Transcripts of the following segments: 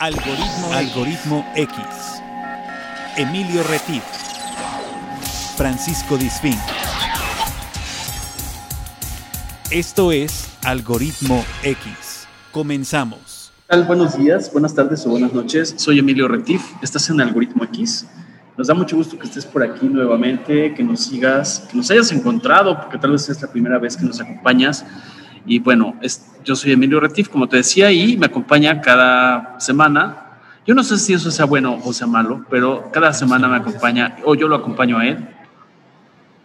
Algoritmo, Algoritmo X. Emilio Retif. Francisco Disfín. Esto es Algoritmo X. Comenzamos. tal? Buenos días, buenas tardes o buenas noches. Soy Emilio Retif. Estás en Algoritmo X. Nos da mucho gusto que estés por aquí nuevamente, que nos sigas, que nos hayas encontrado, porque tal vez es la primera vez que nos acompañas. Y bueno, es, yo soy Emilio Retif, como te decía, y me acompaña cada semana. Yo no sé si eso sea bueno o sea malo, pero cada semana me acompaña, o yo lo acompaño a él.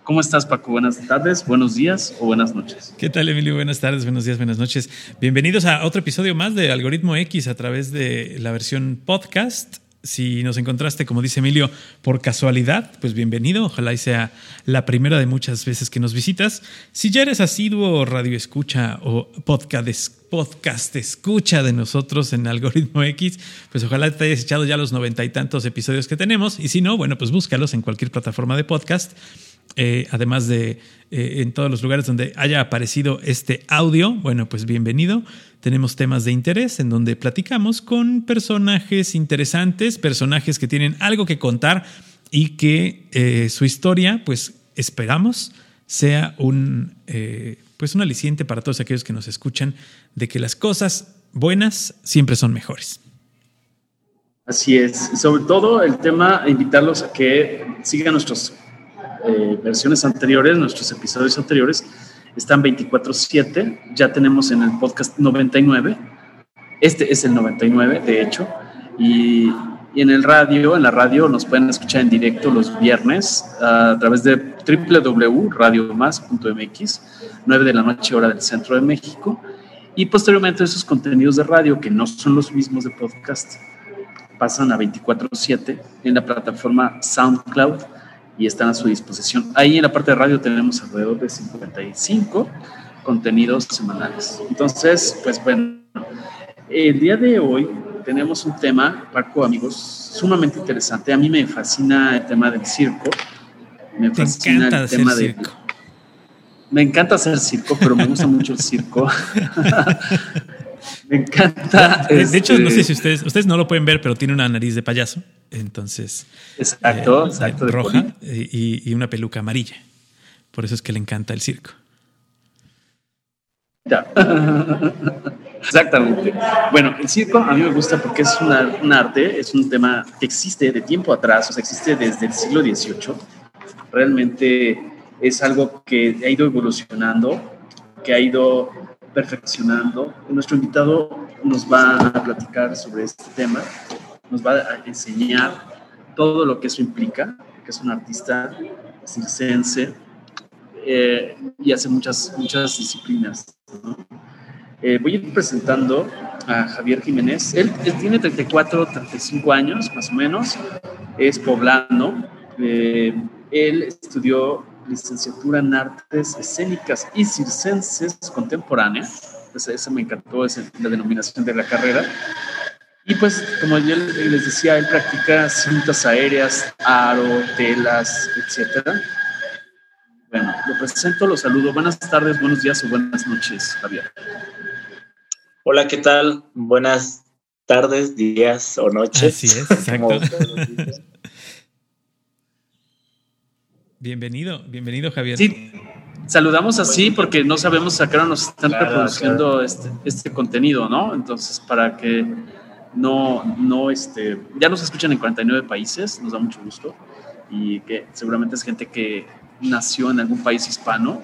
¿Cómo estás, Paco? Buenas tardes, buenos días o buenas noches. ¿Qué tal, Emilio? Buenas tardes, buenos días, buenas noches. Bienvenidos a otro episodio más de Algoritmo X a través de la versión podcast. Si nos encontraste, como dice Emilio, por casualidad, pues bienvenido. Ojalá sea la primera de muchas veces que nos visitas. Si ya eres asiduo radio escucha o podcast, podcast escucha de nosotros en Algoritmo X, pues ojalá te hayas echado ya los noventa y tantos episodios que tenemos. Y si no, bueno, pues búscalos en cualquier plataforma de podcast. Eh, además de eh, en todos los lugares donde haya aparecido este audio, bueno, pues bienvenido. Tenemos temas de interés en donde platicamos con personajes interesantes, personajes que tienen algo que contar y que eh, su historia, pues esperamos, sea un, pues un aliciente para todos aquellos que nos escuchan de que las cosas buenas siempre son mejores. Así es. Sobre todo el tema, invitarlos a que sigan nuestras eh, versiones anteriores, nuestros episodios anteriores, están 24/7. Ya tenemos en el podcast 99. Este es el 99, de hecho. Y, y, en el radio, en la radio, nos pueden escuchar en directo los viernes a través de www.radiomás.mx, 9 de la noche, hora del centro de México. Y posteriormente esos contenidos de radio, que no son los mismos de podcast, pasan a 24/7 en la plataforma SoundCloud y están a su disposición. Ahí en la parte de radio tenemos alrededor de 55 contenidos semanales. Entonces, pues bueno, el día de hoy tenemos un tema, Paco, amigos, sumamente interesante. A mí me fascina el tema del circo. Me Te fascina el tema hacer de... circo. Me encanta hacer circo, pero me gusta mucho el circo. me encanta. De, hecho, no sé este, si ustedes, ustedes no lo pueden ver, pero tiene una nariz de payaso. Entonces, Exacto, eh, exacto. de roja y, y una peluca amarilla. Por eso es que le encanta el circo. Ya. Exactamente. Bueno, el circo a mí me gusta porque es una- un arte, es un tema que existe de tiempo atrás, o sea, existe desde el siglo XVIII. Realmente es algo que ha ido evolucionando, que ha ido perfeccionando. Nuestro invitado nos va a platicar sobre este tema, nos va a enseñar todo lo que eso implica, que es un artista circense eh, y hace muchas, muchas disciplinas. Eh, voy a ir presentando a Javier Jiménez. Él, él tiene 34, 35 años, más o menos. Es poblano. Eh, él estudió licenciatura en artes escénicas y circenses contemporáneas. Pues eso me encantó, es la denominación de la carrera. Y pues, como yo les decía, él practica cintas aéreas, aro, telas, etcétera. Bueno, lo presento, lo saludo. Buenas tardes, buenos días o buenas noches, Javier. Hola, ¿qué tal? Buenas tardes, días o noches. Así es, exacto. Como todos los días. Bienvenido, bienvenido, Javier. Sí, saludamos así porque no sabemos a qué hora nos están Claro, reproduciendo Este, este contenido, ¿no? Entonces, para que no, no, este, ya nos escuchan en 49 países, nos da mucho gusto y que seguramente es gente que nació en algún país hispano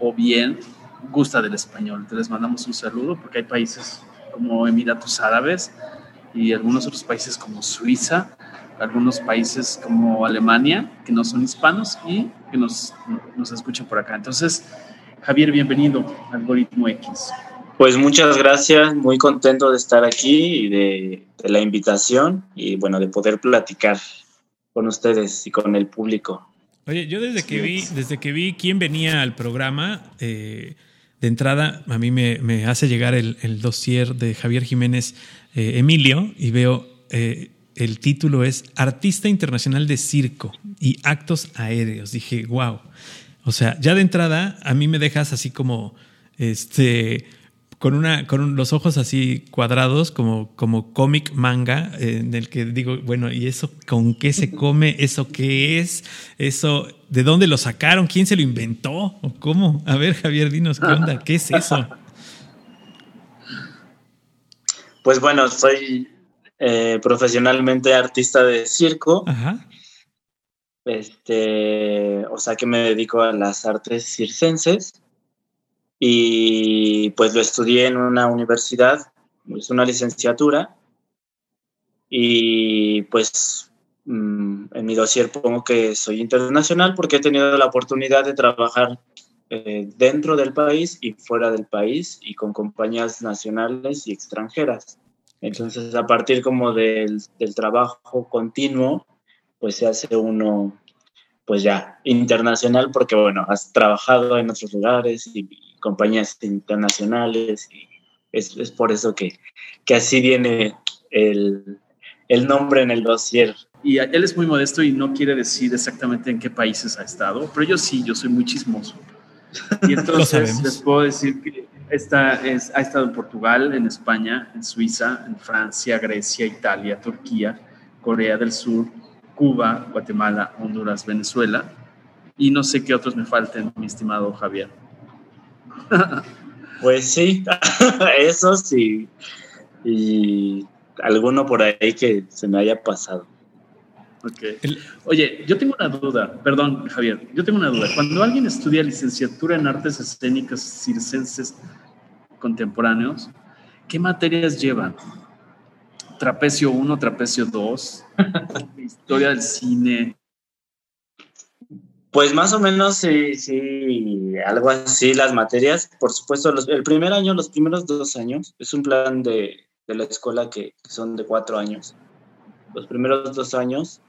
o bien gusta del español. Entonces, les mandamos un saludo porque hay países como Emiratos Árabes y algunos otros países como Suiza, algunos países como Alemania, que no son hispanos y que nos, nos escuchan por acá. Entonces, Javier, bienvenido a Algoritmo X. Pues muchas gracias, muy contento de estar aquí y de, de la invitación y bueno, de poder platicar con ustedes y con el público. Oye, yo desde que vi, desde que vi quién venía al programa, eh, de entrada a mí me, me hace llegar el, el dossier de Javier Jiménez eh, Emilio y veo eh, el título es Artista Internacional de Circo y Actos Aéreos. Dije, wow. O sea, ya de entrada a mí me dejas así como este con una con los ojos así cuadrados como como cómic manga en el que digo bueno y eso con qué se come eso qué es eso de dónde lo sacaron quién se lo inventó o cómo a ver Javier dinos qué onda qué es eso pues bueno soy eh, profesionalmente artista de circo Ajá. este o sea que me dedico a las artes circenses y pues lo estudié en una universidad, es una licenciatura y pues mm, en mi dossier pongo que soy internacional porque he tenido la oportunidad de trabajar eh, dentro del país y fuera del país y con compañías nacionales y extranjeras. Entonces a partir como del, del trabajo continuo pues se hace uno pues ya internacional porque bueno, has trabajado en otros lugares y, compañías internacionales y es, es por eso que, que, así viene el, el nombre en el dossier. Y él es muy modesto y no quiere decir exactamente en qué países ha estado, pero yo sí, yo soy muy chismoso. Y entonces les puedo decir que esta es, ha estado en Portugal, en España, en Suiza, en Francia, Grecia, Italia, Turquía, Corea del Sur, Cuba, Guatemala, Honduras, Venezuela. Y no sé qué otros me falten, mi estimado Javier. Pues sí, eso sí. Y alguno por ahí que se me haya pasado. Okay. Oye, yo tengo una duda, perdón Javier, yo tengo una duda. Cuando alguien estudia licenciatura en artes escénicas circenses contemporáneos, ¿qué materias llevan? Trapecio 1, trapecio 2, historia del cine, pues más o menos sí, sí, algo así las materias. Por supuesto, los, el primer año, los primeros dos años, es un plan de, de la escuela que, que, son de cuatro años. Los primeros dos años,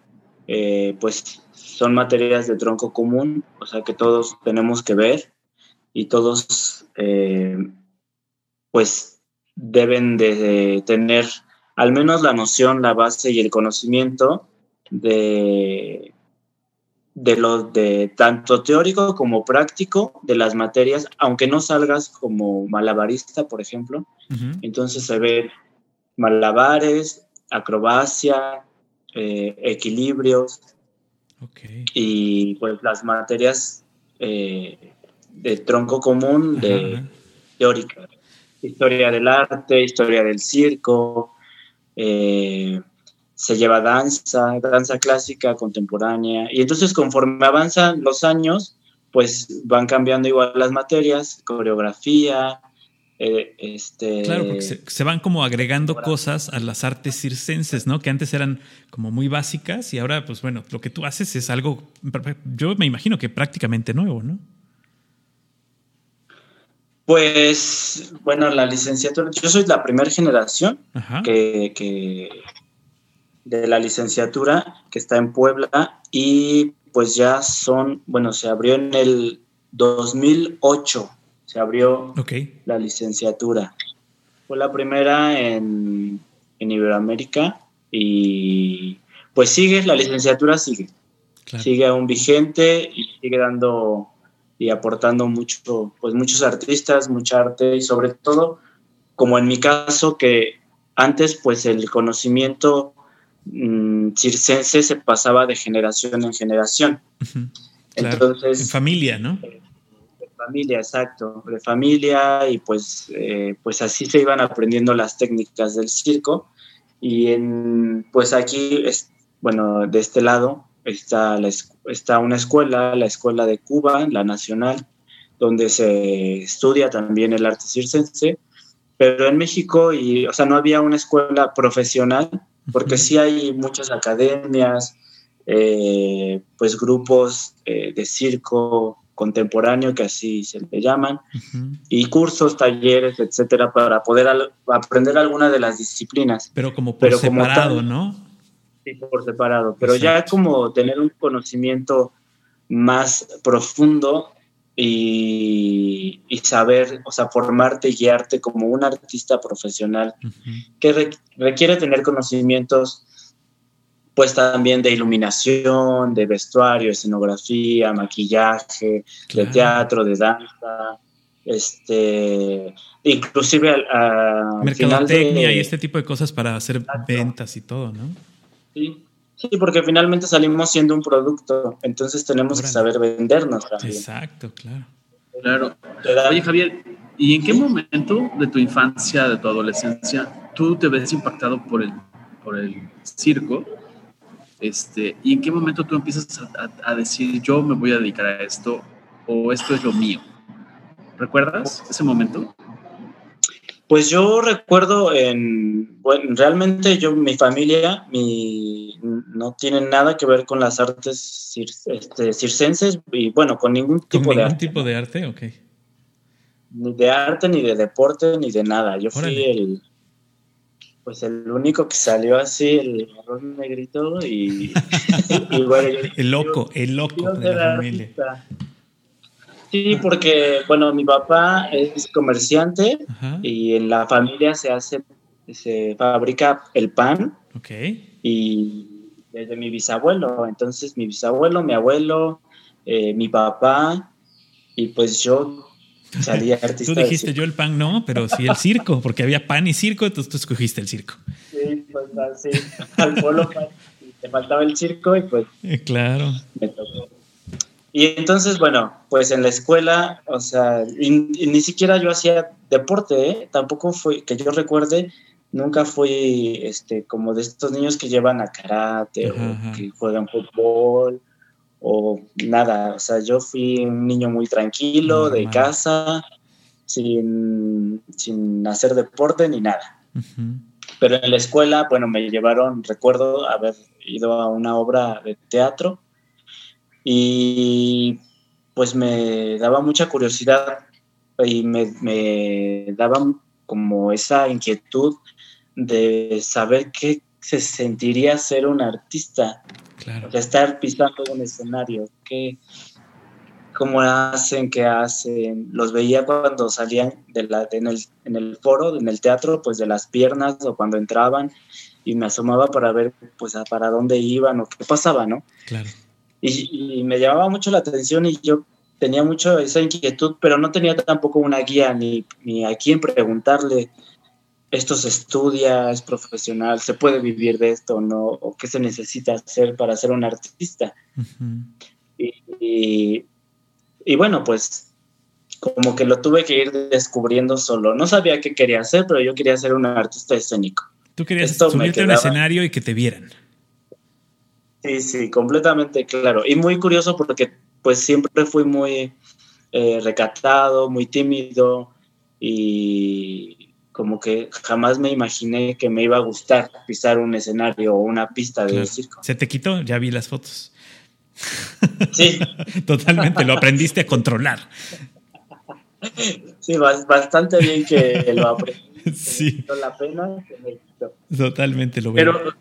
eh, pues son materias de tronco común, o sea que todos tenemos que ver y todos, eh, pues, deben de tener al menos la noción, la base y el conocimiento de de lo de tanto teórico como práctico de las materias, aunque no salgas como malabarista, por ejemplo. Uh -huh. Entonces se ve malabares, acrobacia, eh, equilibrios okay. y pues las materias eh, de tronco común de teórica, historia del arte, historia del circo. Eh, se lleva danza, danza clásica, contemporánea, y entonces conforme avanzan los años, pues van cambiando igual las materias, coreografía, eh, este... Claro, porque se, se, van como agregando cosas a las artes circenses, ¿no? Que antes eran como muy básicas y ahora, pues bueno, lo que tú haces es algo, yo me imagino que prácticamente nuevo, ¿no? Pues, bueno, la licenciatura, yo soy la primera generación que, que de la licenciatura que está en Puebla y pues ya son, bueno, se abrió en el 2008, se abrió okay. la licenciatura. Fue la primera en, en, Iberoamérica y pues sigue, la licenciatura sigue, claro. sigue aún vigente y sigue dando y aportando mucho, pues muchos artistas, mucha arte y sobre todo, como en mi caso, que antes pues el conocimiento mmm, circense se pasaba de generación en generación. Uh -huh. claro. Entonces, en familia, ¿no? De familia, exacto, de familia y pues, eh, pues así se iban aprendiendo las técnicas del circo. Y en, pues aquí, es, bueno, de este lado está, la, está una escuela, la Escuela de Cuba, la Nacional, donde se estudia también el arte circense, pero en México, y, o sea, no había una escuela profesional porque sí hay muchas academias, eh, pues grupos eh, de circo contemporáneo, que así se le llaman, uh -huh. y cursos, talleres, etcétera, para poder al, aprender alguna de las disciplinas. Pero como por Pero separado, como tal, ¿no? Sí, por separado. Pero Exacto. ya como tener un conocimiento más profundo y, y, saber, o sea, formarte y guiarte como un artista profesional uh -huh. que re requiere tener conocimientos, pues también de iluminación, de vestuario, escenografía, maquillaje, claro. de teatro, de danza, este, inclusive a, mercadotecnia y este tipo de cosas para hacer ventas y todo, ¿no? Sí. Sí, porque finalmente salimos siendo un producto, entonces tenemos que saber vendernos también. Exacto, claro. Claro. Oye, Javier, ¿y en qué momento de tu infancia, de tu adolescencia, tú te ves impactado por el, por el circo? Este, ¿Y en qué momento tú empiezas a, a decir, yo me voy a dedicar a esto o esto es lo mío? ¿Recuerdas ese momento? Pues yo recuerdo en, bueno, realmente yo, mi familia, mi, no tiene nada que ver con las artes este, circenses y bueno, con ningún tipo ¿Con de ningún arte. tipo de arte? Ok. Ni de arte, ni de deporte, ni de nada. Yo fui el, pues el único que salió así, el marrón negrito y, y bueno, yo dije, El loco, el loco quiero de ser la familia. artista. Sí, porque, bueno, mi papá es comerciante Ajá. y en la familia se hace, se fabrica el pan Ok. y desde mi bisabuelo. Entonces, mi bisabuelo, mi abuelo, eh, mi papá y pues yo salí artista. Tú dijiste yo el pan no, pero sí el circo, porque había pan y circo, entonces tú escogiste el circo. Sí, pues así, al polo pan, te faltaba el circo y pues Eh, claro. me tocó. Y entonces, bueno, pues en la escuela, o sea, y- y ni siquiera yo hacía deporte, ¿eh? tampoco fue, que yo recuerde, nunca fui este, como de estos niños que llevan a karate Ajá, o ajá. que juegan fútbol o nada, o sea, yo fui un niño muy tranquilo, de casa, sin, sin hacer deporte ni nada. Pero en la escuela, bueno, me llevaron, recuerdo haber ido a una obra de teatro y pues me daba mucha curiosidad y me, me daba como esa inquietud de saber qué se sentiría ser un artista, Claro. de estar pisando un escenario, qué, cómo hacen, qué hacen. Los veía cuando salían de la, en, el, en el foro, en el teatro, pues de las piernas o cuando entraban y me asomaba para ver pues a para dónde iban o qué pasaba, ¿no? Claro. Y, y me llamaba mucho la atención y yo tenía mucho esa inquietud, pero no tenía tampoco una guía ni, ni a quién preguntarle. Esto se estudia, es profesional, se puede vivir de esto o no, o qué se necesita hacer para ser un artista. Y, y, y bueno, pues como que lo tuve que ir descubriendo solo. No sabía qué quería hacer, pero yo quería ser un artista escénico. Tú querías Esto subirte a un escenario y que te vieran. Sí, sí, completamente claro. Y muy curioso porque pues siempre fui muy eh, recatado, muy tímido y como que jamás me imaginé que me iba a gustar pisar un escenario o una pista de Claro. circo. Se te quitó, ya vi las fotos. Sí, Totalmente, lo aprendiste a controlar. sí, bas- bastante bien que lo aprendí. Sí, la pena. que me quitó. totalmente lo veo. Pero,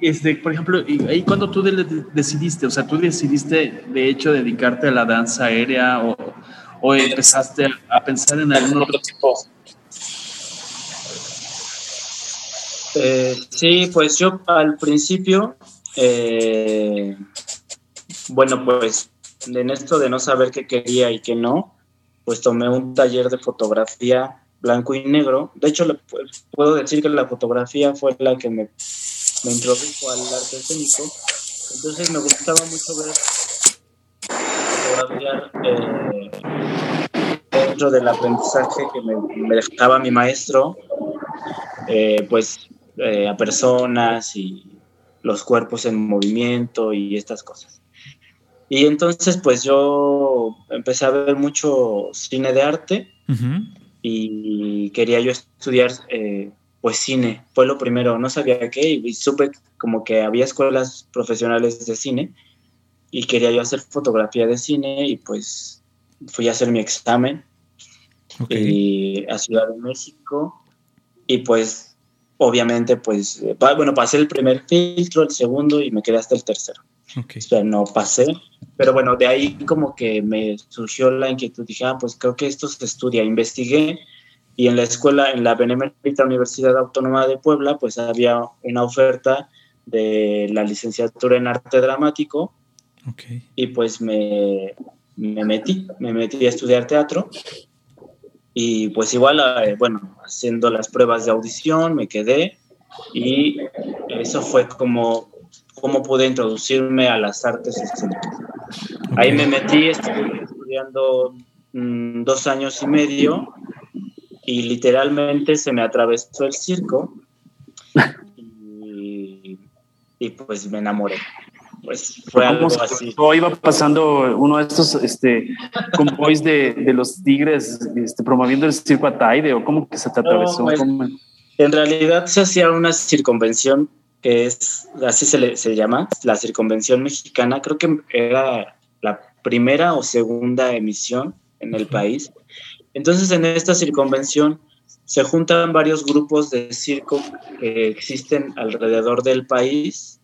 este, por ejemplo, y ahí cuando tú de- de- decidiste, o sea, tú decidiste de hecho dedicarte a la danza aérea o, o empezaste a pensar en algún otro tipo. Eh, sí, pues yo al principio, eh, bueno, pues en esto de no saber qué quería y qué no, pues tomé un taller de fotografía blanco y negro. De hecho, le pu- puedo decir que la fotografía fue la que me, me introdujo al arte escénico. Entonces me gustaba mucho ver fotografiar eh, dentro del aprendizaje que me, me dejaba mi maestro, eh, pues eh, a personas y los cuerpos en movimiento y estas cosas. Y entonces pues yo empecé a ver mucho cine de arte Ujú. y quería yo estudiar eh, pues cine, fue lo primero, no sabía qué y supe como que había escuelas profesionales de cine y quería yo hacer fotografía de cine y pues fui a hacer mi examen Ok. y a Ciudad de México. Y pues obviamente pues eh, bueno pasé el primer filtro el segundo y me quedé hasta el tercero. Ok. o sea no pasé. Pero bueno de ahí como que me surgió la inquietud. Dije ah pues creo que esto se estudia investigué y en la escuela en la Benemérita Universidad Autónoma de Puebla pues había una oferta de la licenciatura en arte dramático. Ok. y pues me, me metí, me metí a estudiar teatro Y pues igual, eh, bueno, haciendo las pruebas de audición, me quedé y eso fue como, como pude introducirme a las artes escénicas. Ahí me metí, estuve estudiando mm, dos años y medio y literalmente se me atravesó el circo y, y pues me enamoré pues fue algo así. Iba pasando uno de estos este, convoys de, de los tigres este, promoviendo el circo Ataide o cómo que se te atravesó? Pues, en realidad se hacía una circunvención que es, así se, le, se llama, la circunvención mexicana, creo que era la primera o segunda emisión en el país. Entonces en esta circunvención se juntan varios grupos de circo que existen alrededor del país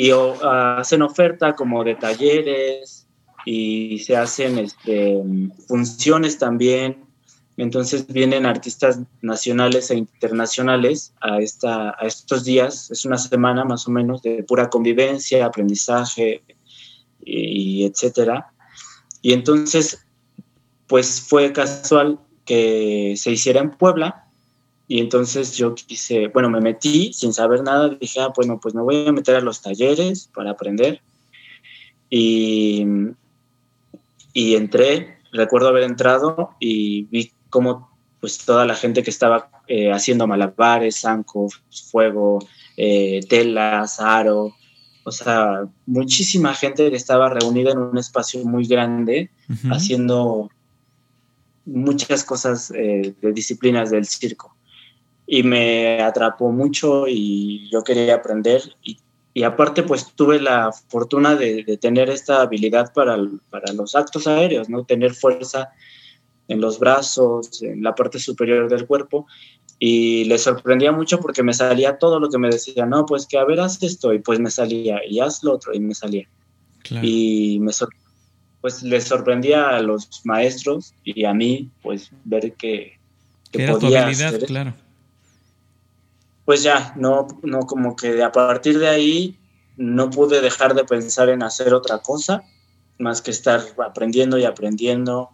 y hacen oferta como de talleres y se hacen este, funciones también. Entonces vienen artistas nacionales e internacionales a, esta, a estos días, es una semana más o menos de pura convivencia, aprendizaje y, y etcétera. Y entonces, pues fue casual que se hiciera en Puebla y entonces yo quise, bueno, me metí sin saber nada, dije, ah, bueno, pues me voy a meter a los talleres para aprender. Y, y entré, recuerdo haber entrado y vi cómo pues toda la gente que estaba eh, haciendo malabares, zancos, fuego, eh, telas, aro, o sea, muchísima gente que estaba reunida en un espacio muy grande haciendo muchas cosas eh, de disciplinas del circo y me atrapó mucho y yo quería aprender y, y aparte pues tuve la fortuna de, de tener esta habilidad para, para, los actos aéreos, ¿no? Tener fuerza en los brazos, en la parte superior del cuerpo y le sorprendía mucho porque me salía todo lo que me decía, no, pues que a ver, haz esto y pues me salía y haz lo otro y me salía. Claro. Y me pues le sorprendía a los maestros y a mí pues ver que, que, que era podía tu habilidad, hacer claro pues ya, no, no como que a partir de ahí no pude dejar de pensar en hacer otra cosa, más que estar aprendiendo y aprendiendo.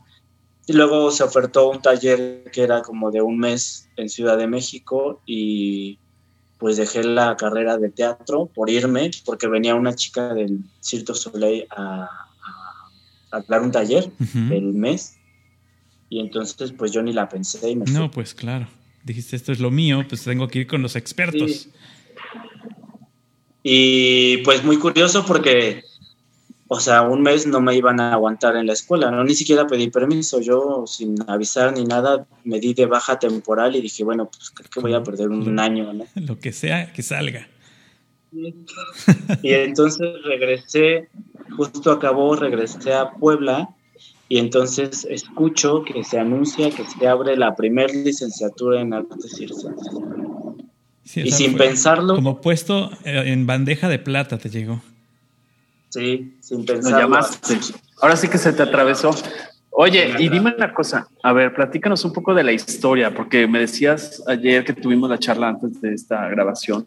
Y luego se ofertó un taller que era como de un mes en Ciudad de México y pues dejé la carrera de teatro por irme, porque venía una chica del Cirque Soleil a, a, a dar un taller uh -huh. el mes. Y entonces pues yo ni la pensé y me No, pues claro dijiste, esto es lo mío, pues tengo que ir con los expertos. Sí. Y pues muy curioso porque, o sea, un mes no me iban a aguantar en la escuela, no ni siquiera pedí permiso, yo sin avisar ni nada me di de baja temporal y dije, bueno, pues creo que voy a perder un año, ¿no? Lo que sea que salga. Y entonces regresé, justo acabó, regresé a Puebla y entonces escucho que se anuncia que se abre la primera licenciatura en artes circenses. Sí, y sin pensarlo. Como puesto en bandeja de plata te llegó. Sí, sin pensarlo. llamaste. Ahora sí que se te atravesó. Oye, y dime una cosa, a ver, platícanos un poco de la historia, porque me decías ayer que tuvimos la charla antes de esta grabación,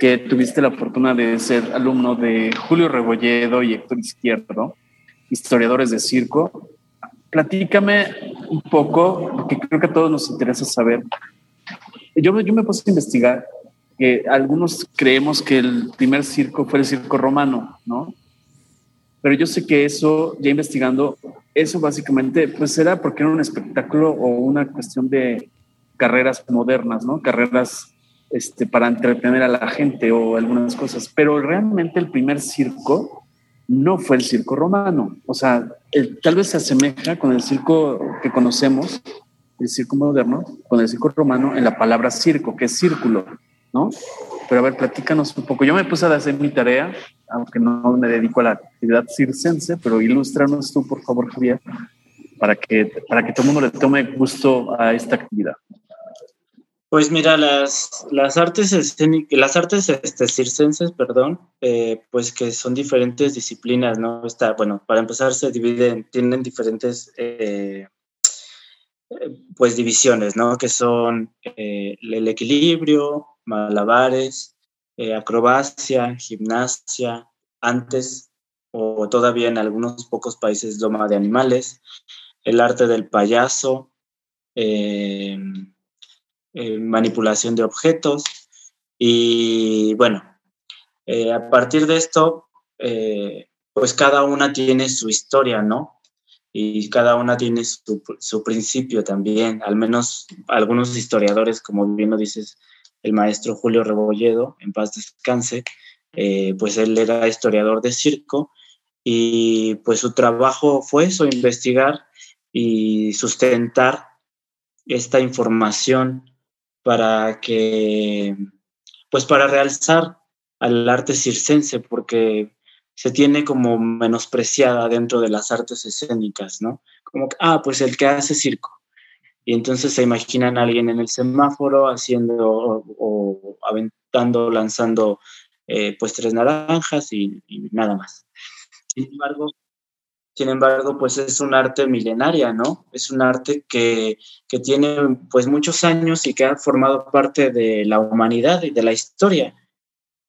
que tuviste la fortuna de ser alumno de Julio Rebolledo y Héctor Izquierdo historiadores de circo. Platícame un poco, porque creo que a todos nos interesa saber. Yo, yo me puse a investigar que algunos creemos que el primer circo fue el circo romano, ¿no? Pero yo sé que eso, ya investigando, eso básicamente, pues era porque era un espectáculo o una cuestión de carreras modernas, ¿no? Carreras este, para entretener a la gente o algunas cosas. Pero realmente el primer circo no fue el circo romano. O sea, tal vez se asemeja con el circo que conocemos, el circo moderno, con el circo romano en la palabra circo, que es círculo, ¿no? Pero a ver, platícanos un poco. Yo me puse a hacer mi tarea, aunque no me dedico a la actividad circense, pero ilústranos tú, por favor, Javier, para que, para que todo el mundo le tome gusto a esta actividad. Pues mira, las, las artes escénicas, las artes este, circenses, perdón, eh, pues que son diferentes disciplinas, ¿no? Está, bueno, para empezar se dividen, tienen diferentes eh, pues divisiones, ¿no? Que son eh, el equilibrio, malabares, eh, acrobacia, gimnasia, antes o todavía en algunos pocos países doma de animales, el arte del payaso, eh, eh, manipulación de objetos. Y bueno, a partir de esto, pues cada una tiene su historia, ¿no? Y cada una tiene su, su, principio también, al menos algunos historiadores, como bien lo dices, el maestro Julio Rebolledo, en paz descanse, pues él era historiador de circo y pues su trabajo fue eso, investigar y sustentar esta información para que, pues para realzar al arte circense, porque se tiene como menospreciada dentro de las artes escénicas, ¿no? Como ah, pues el que hace circo. Y entonces se imaginan a alguien en el semáforo haciendo o, aventando, lanzando eh, pues tres naranjas y nada más. Sin embargo, sin embargo, pues es un arte milenaria, ¿no? Es un arte que, que, tiene pues muchos años y que ha formado parte de la humanidad y de la historia.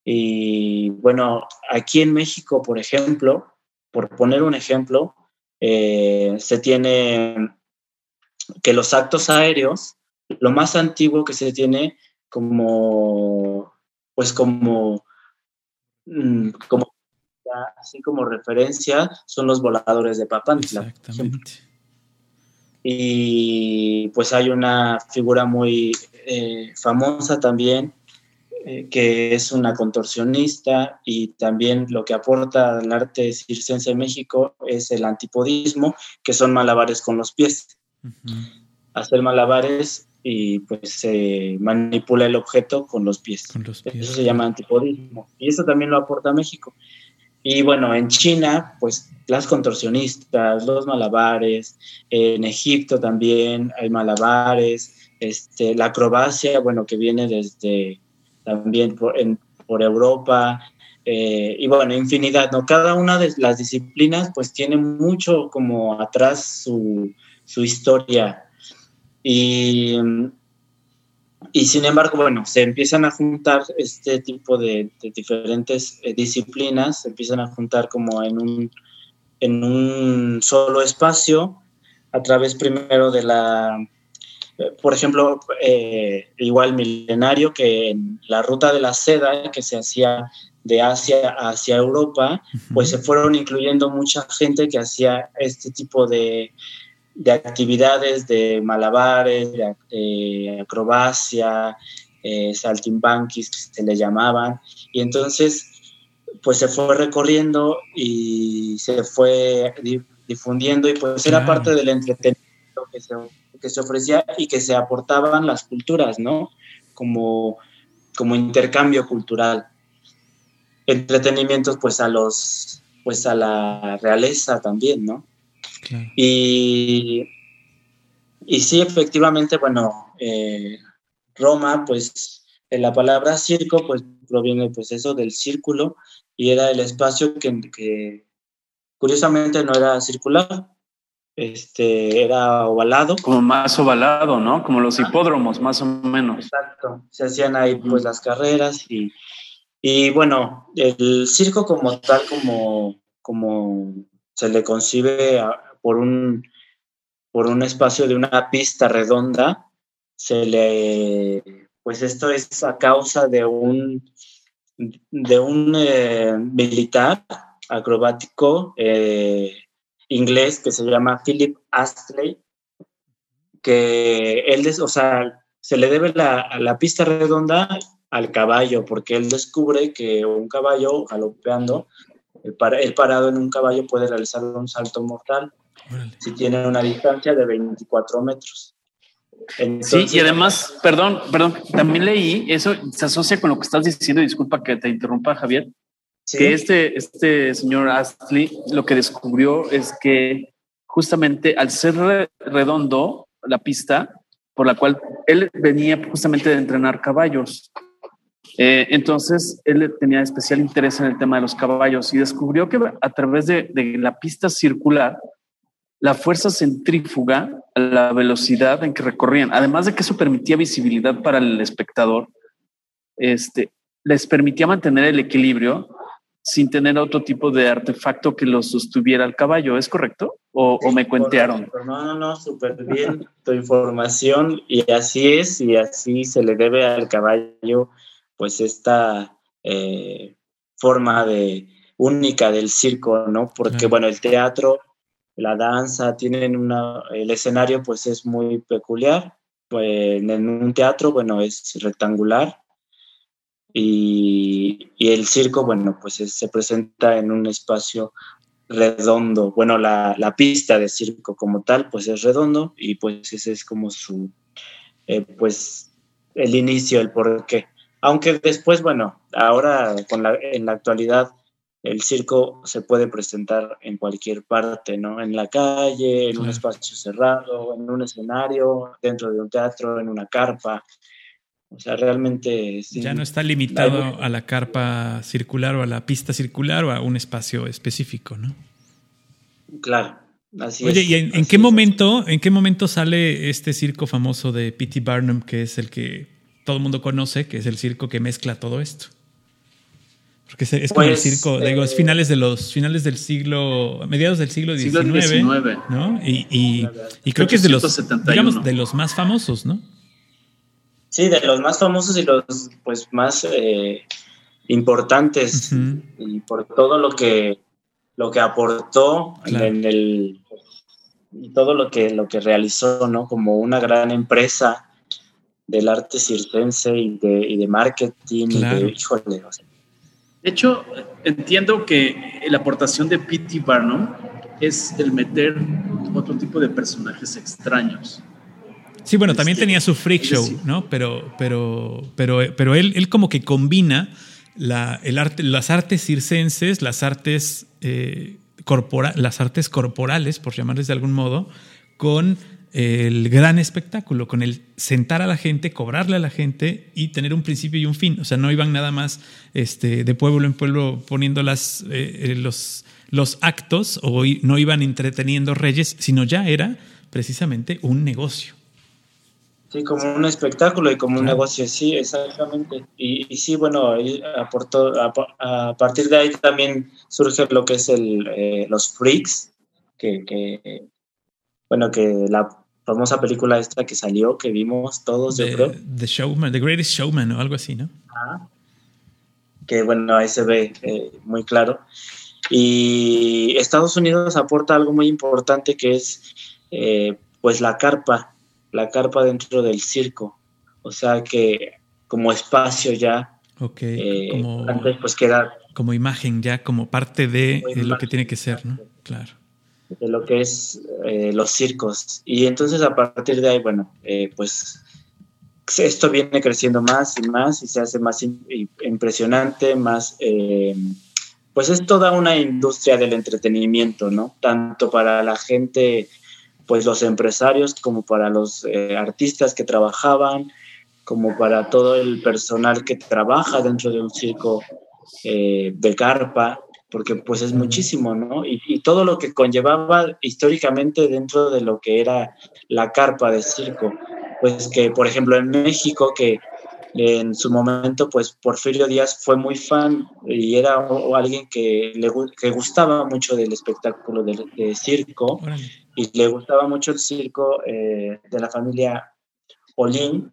Y bueno, aquí en México, por ejemplo, por poner un ejemplo, eh, se tiene que los actos aéreos, lo más antiguo que se tiene como, pues como, mm, así como referencia, son los voladores de Papantla. Exactamente. Y pues hay una figura muy eh, famosa también, eh, que es una contorsionista y también lo que aporta al arte circense en México es el antipodismo, que son malabares con los pies. Hacer malabares y pues se manipula el objeto con los pies. Con los pies. Eso se llama antipodismo. Y eso también lo aporta México. Y bueno, en China, pues las contorsionistas, los malabares, en Egipto también hay malabares, este, la acrobacia, bueno, que viene desde también por, Europa, eh, y bueno, infinidad, ¿no? Cada una de las disciplinas pues tiene mucho como atrás su, su historia. Y y sin embargo, bueno, se empiezan a juntar este tipo de, diferentes eh, disciplinas, se empiezan a juntar como en un, en un solo espacio, a través primero de la, eh, por ejemplo, eh, igual milenario que en la ruta de la seda que se hacía de Asia hacia Europa, pues se fueron incluyendo mucha gente que hacía este tipo de, de actividades de malabares, de, acrobacia, eh, saltimbanquis, que se le llamaban. Y entonces, pues se fue recorriendo y se fue difundiendo y pues era parte del entretenimiento que se, que se ofrecía y que se aportaban las culturas, ¿no? Como, como intercambio cultural. Entretenimientos pues a los, pues a la realeza también, ¿no? Y, y sí, efectivamente, bueno, eh, Roma, pues la palabra circo, pues proviene pues eso del círculo y era el espacio que, curiosamente no era circular, este, era ovalado. Como más ovalado, ¿no? Como los hipódromos, más o menos. Exacto, se hacían ahí pues las carreras y, y bueno, el circo como tal, como, como se le concibe por un, por un espacio de una pista redonda, se le, pues esto es a causa de un, de un eh, militar acrobático eh, inglés que se llama Philip Astley, que él, o sea, se le debe la, la pista redonda al caballo, porque él descubre que un caballo galopeando, el, el parado en un caballo puede realizar un salto mortal si tiene una distancia de 24 metros. sí, y además, perdón, perdón, también leí, eso se asocia con lo que estás diciendo, disculpa que te interrumpa, Javier, que este, este señor Astley lo que descubrió es que justamente al ser redondo la pista, por la cual él venía justamente de entrenar caballos, eh, entonces, él tenía especial interés en el tema de los caballos y descubrió que a través de, de, la pista circular la fuerza centrífuga a la velocidad en que recorrían. Además de que eso permitía visibilidad para el espectador, este, les permitía mantener el equilibrio sin tener otro tipo de artefacto que lo sostuviera al caballo, ¿es correcto? ¿O, o me cuentearon? No, no, no, súper bien tu información y así es y así se le debe al caballo pues esta eh, forma de única del circo, ¿no? Porque bueno, el teatro, la danza tienen una, el escenario pues es muy peculiar, pues, en un teatro, bueno, es rectangular y, el circo, bueno, pues se presenta en un espacio redondo. Bueno, la, pista de circo como tal, pues es redondo y pues ese es como su, eh, pues el inicio, el porqué. Aunque después, bueno, ahora con la, en la actualidad el circo se puede presentar en cualquier parte, ¿no? En la calle, en un espacio cerrado, en un escenario, dentro de un teatro, en una carpa. O sea, realmente... ya no está limitado a la carpa circular o a la pista circular o a un espacio específico, ¿no? Claro. Así Oye, es, ¿y en, qué momento, en qué momento sale este circo famoso de P.T. Barnum, que es el que todo el mundo conoce, que es el circo que mezcla todo esto? Porque es, como el pues, circo, digo, es eh, finales de los finales del siglo, mediados del siglo XIX, ¿no? Y, creo que es de los, digamos, de los más famosos, ¿no? Sí, de los más famosos y los pues más eh, importantes y por todo lo que lo que aportó en el y todo lo que lo que realizó, ¿no? Como una gran empresa del arte circense y de, y de marketing y de, híjole, o sea, de hecho, entiendo que la aportación de P.T. Barnum es el meter otro tipo de personajes extraños. Sí, bueno, también este, tenía su freak show, ¿no? Pero, pero, pero, pero él, él como que combina la, el arte, las artes circenses, las artes, eh, las artes corporales, por llamarles de algún modo, con el gran espectáculo, con el sentar a la gente, cobrarle a la gente y tener un principio y un fin. O sea, no iban nada más este, de pueblo en pueblo poniendo las, eh, eh, los, los actos o no iban entreteniendo reyes, sino ya era precisamente un negocio. Sí, como un espectáculo y como un negocio, sí, exactamente. Y, sí, bueno, aportó, a, partir de ahí también surge lo que es el, eh, los freaks, que, que bueno, que la famosa película esta que salió, que vimos todos, yo creo. The Showman, The Greatest Showman o algo así, ¿no? Que bueno, ahí se ve eh, muy claro. Y Estados Unidos aporta algo muy importante que es eh, pues la carpa, la carpa dentro del circo. O sea que como espacio ya. Ok, eh, como, antes pues queda... Como imagen ya, como parte de lo que tiene que ser, ¿no? Claro de lo que es eh, los circos. Y entonces a partir de ahí, bueno, eh, pues esto viene creciendo más y más y se hace más impresionante, más, eh, pues es toda una industria del entretenimiento, ¿no? Tanto para la gente, pues los empresarios, como para los artistas que trabajaban, como para todo el personal que trabaja dentro de un circo de carpa, porque pues es muchísimo, ¿no? Y, todo lo que conllevaba históricamente dentro de lo que era la carpa de circo, pues que por ejemplo en México, que en su momento pues Porfirio Díaz fue muy fan y era alguien que le que gustaba mucho del espectáculo de, circo y le gustaba mucho el circo eh, de la familia Olín,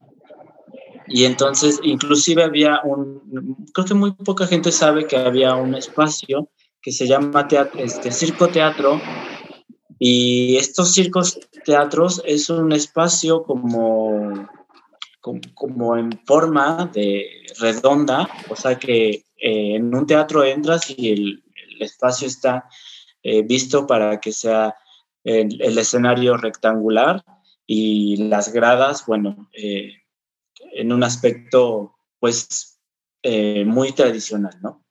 y entonces, inclusive había un, creo que muy poca gente sabe que había un espacio que se llama teatro, este, Circo Teatro. Y estos circos teatros es un espacio como, como, en forma de redonda, o sea que eh, en un teatro entras y el, espacio está eh, visto para que sea el, escenario rectangular y las gradas, bueno, eh, en un aspecto pues eh, muy tradicional, ¿no?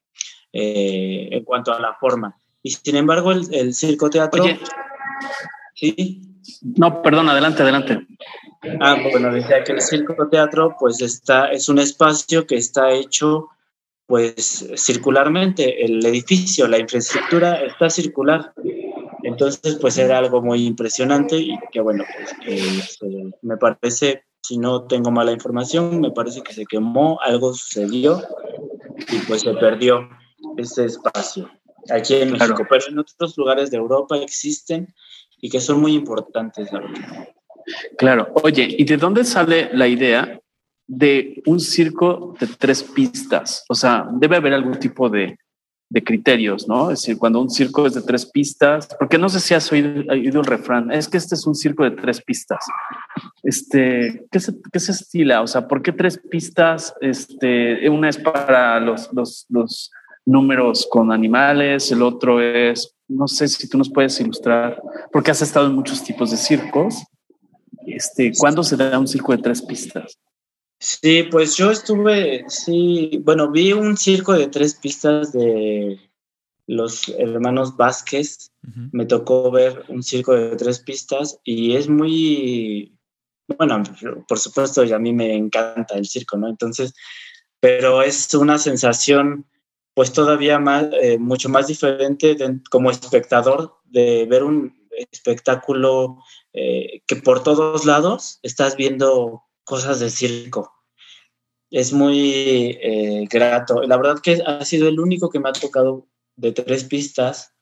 Eh, en cuanto a la forma. Y sin embargo, el, el circo teatro... Oye. Sí. No, perdón, adelante, adelante. Ah, bueno, decía que el circo teatro pues está, es un espacio que está hecho pues circularmente, el edificio, la infraestructura está circular. Entonces, pues era algo muy impresionante y que bueno, pues, me parece si no tengo mala información, me parece que se quemó, algo sucedió y pues se perdió. ese espacio aquí en México, pero en otros lugares de Europa existen y que son muy importantes, la verdad. Claro, oye, ¿y de dónde sale la idea de un circo de tres pistas? O sea, debe haber algún tipo de, de criterios, ¿no? Es decir, cuando un circo es de tres pistas, porque no sé si has oído, oído, el refrán, es que este es un circo de tres pistas. Este, ¿qué se, qué se estila? O sea, ¿por qué tres pistas? Este, una es para los, los, los números con animales, el otro es, no sé si tú nos puedes ilustrar, porque has estado en muchos tipos de circos. Este, ¿Cuándo se da un circo de tres pistas? Sí, pues yo estuve, sí, bueno, vi un circo de tres pistas de los hermanos Vázquez. Me tocó ver un circo de tres pistas y es muy, bueno, por supuesto, a mí me encanta el circo, ¿no? Entonces, pero es una sensación, pues todavía más, eh, mucho más diferente como espectador de ver un espectáculo eh, que por todos lados estás viendo cosas de circo es muy eh, grato. La verdad que ha sido el único que me ha tocado de tres pistas.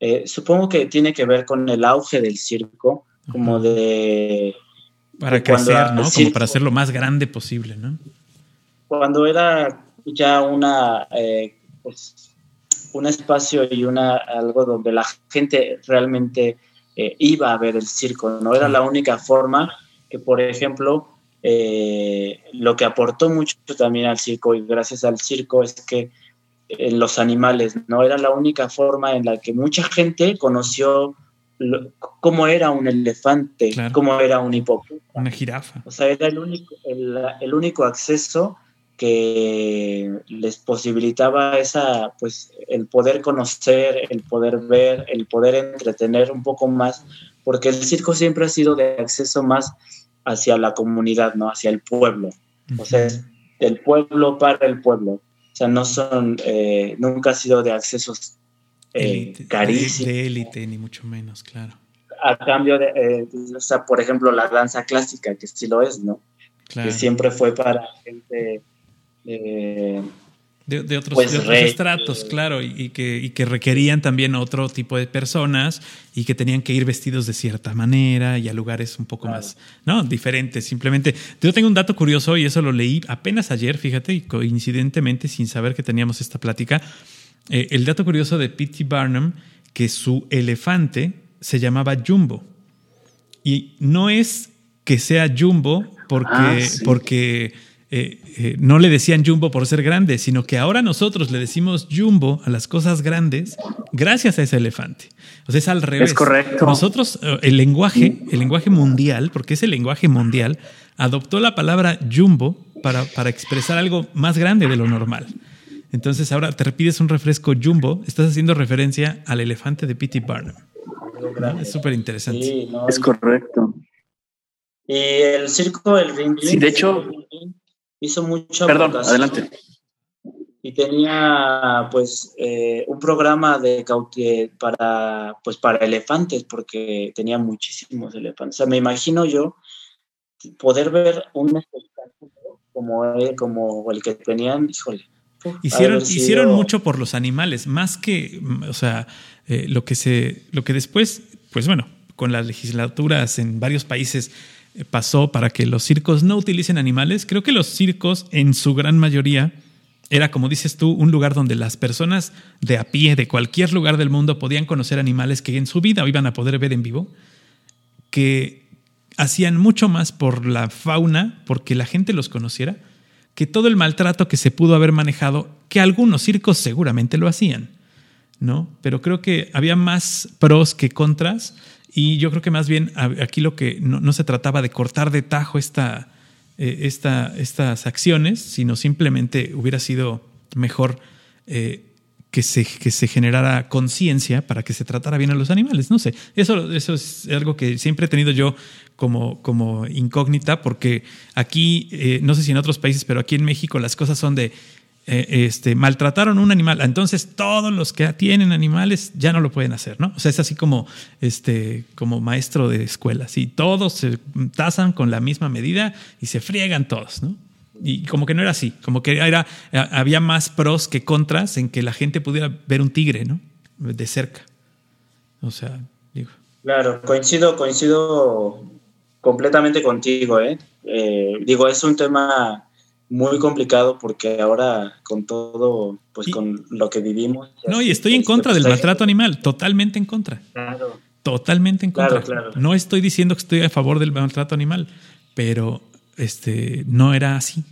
Eh, supongo que tiene que ver con el auge del circo, como de... Para crecer, ¿no? como para hacer lo más grande posible, ¿no? Cuando era ya una, eh, pues, un espacio y una, algo donde la gente realmente iba a ver el circo, no era la única forma que, por ejemplo, eh, lo que aportó mucho también al circo y gracias al circo es que en los animales, ¿no? Era la única forma en la que mucha gente conoció cómo era un elefante, cómo era un hipopótamo. Una jirafa. O sea, era el único, el, único acceso que les posibilitaba esa, pues, el poder conocer, el poder ver, el poder entretener un poco más, porque el circo siempre ha sido de acceso más hacia la comunidad, ¿no? Hacia el pueblo. O sea, es del pueblo para el pueblo. O sea, no son, eh, nunca ha sido de accesos eh, carísimos. De élite, ni mucho menos, claro. A cambio de, eh, o sea, por ejemplo, la danza clásica, que sí lo es, ¿no? Claro. Que siempre fue para gente de, otros, pues estratos, claro, y, que, que, requerían también otro tipo de personas y que tenían que ir vestidos de cierta manera y a lugares un poco más, ¿no? Diferentes, simplemente. Yo tengo un dato curioso y eso lo leí apenas ayer, fíjate, y coincidentemente, sin saber que teníamos esta plática. Eh, el dato curioso de P.T. Barnum, que su elefante se llamaba Jumbo. Y no es que sea Jumbo porque, ah, porque eh, eh, no le decían jumbo por ser grande, sino que ahora nosotros le decimos jumbo a las cosas grandes gracias a ese elefante. O sea, es al revés. Es correcto. Nosotros, eh, el lenguaje, el lenguaje mundial, porque es el lenguaje mundial, adoptó la palabra jumbo para, para expresar algo más grande de lo normal. Entonces ahora te repites un refresco jumbo, estás haciendo referencia al elefante de P.T. Barnum. Es súper interesante. es correcto. Y el circo, el ring. Sí, de hecho, hizo mucho. Perdón, adelante. Y tenía pues eh, un programa de para pues para elefantes, porque tenía muchísimos elefantes. O sea, me imagino yo poder ver un espectáculo como, como el que tenían, híjole. Hicieron, hicieron mucho por los animales, más que, o sea, eh, lo que se, lo que después, pues bueno, con las legislaturas en varios países pasó para que los circos no utilicen animales. Creo que los circos, en su gran mayoría, era, como dices tú, un lugar donde las personas de a pie, de cualquier lugar del mundo, podían conocer animales que en su vida iban a poder ver en vivo, que hacían mucho más por la fauna, porque la gente los conociera, que todo el maltrato que se pudo haber manejado, que algunos circos seguramente lo hacían, ¿no? Pero creo que había más pros que contras y yo creo que más bien aquí lo que no, se trataba de cortar de tajo esta, eh, esta, estas acciones, sino simplemente hubiera sido mejor eh, que, se, que se generara conciencia para que se tratara bien a los animales. No sé, eso, eso es algo que siempre he tenido yo como, como incógnita, porque aquí, eh, no sé si en otros países, pero aquí en México las cosas son de eh, este, maltrataron un animal, entonces todos los que tienen animales ya no lo pueden hacer, ¿no? O sea, es así como, este, como maestro de escuela, ¿sí? todos se tasan con la misma medida y se friegan todos, ¿no? Y como que no era así, como que era, había más pros que contras en que la gente pudiera ver un tigre, ¿no? De cerca. O sea, digo. Claro, coincido, coincido completamente contigo, ¿eh? eh digo, es un tema muy complicado porque ahora con todo, pues con lo que vivimos. No, y estoy en contra del maltrato animal, totalmente en contra. Claro. Totalmente en contra. No estoy diciendo que estoy a favor del maltrato animal, pero este no era así.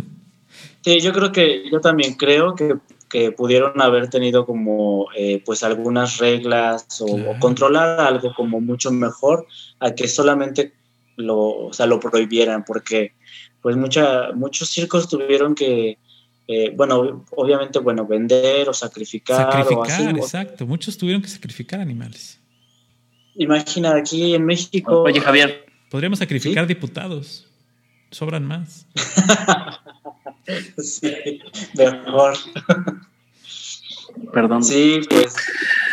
sí, yo creo que, yo también creo que, que pudieron haber tenido como eh, pues algunas reglas o, controlar algo como mucho mejor a que solamente lo, o sea, lo prohibieran, porque pues mucha, muchos circos tuvieron que, eh, bueno, obviamente, bueno, vender o sacrificar. Sacrificar, exacto. Muchos tuvieron que sacrificar animales. Imagina, aquí en México. Oye, Javier. Podríamos sacrificar diputados. Sobran más. sí, mejor. Perdón. Sí, pues,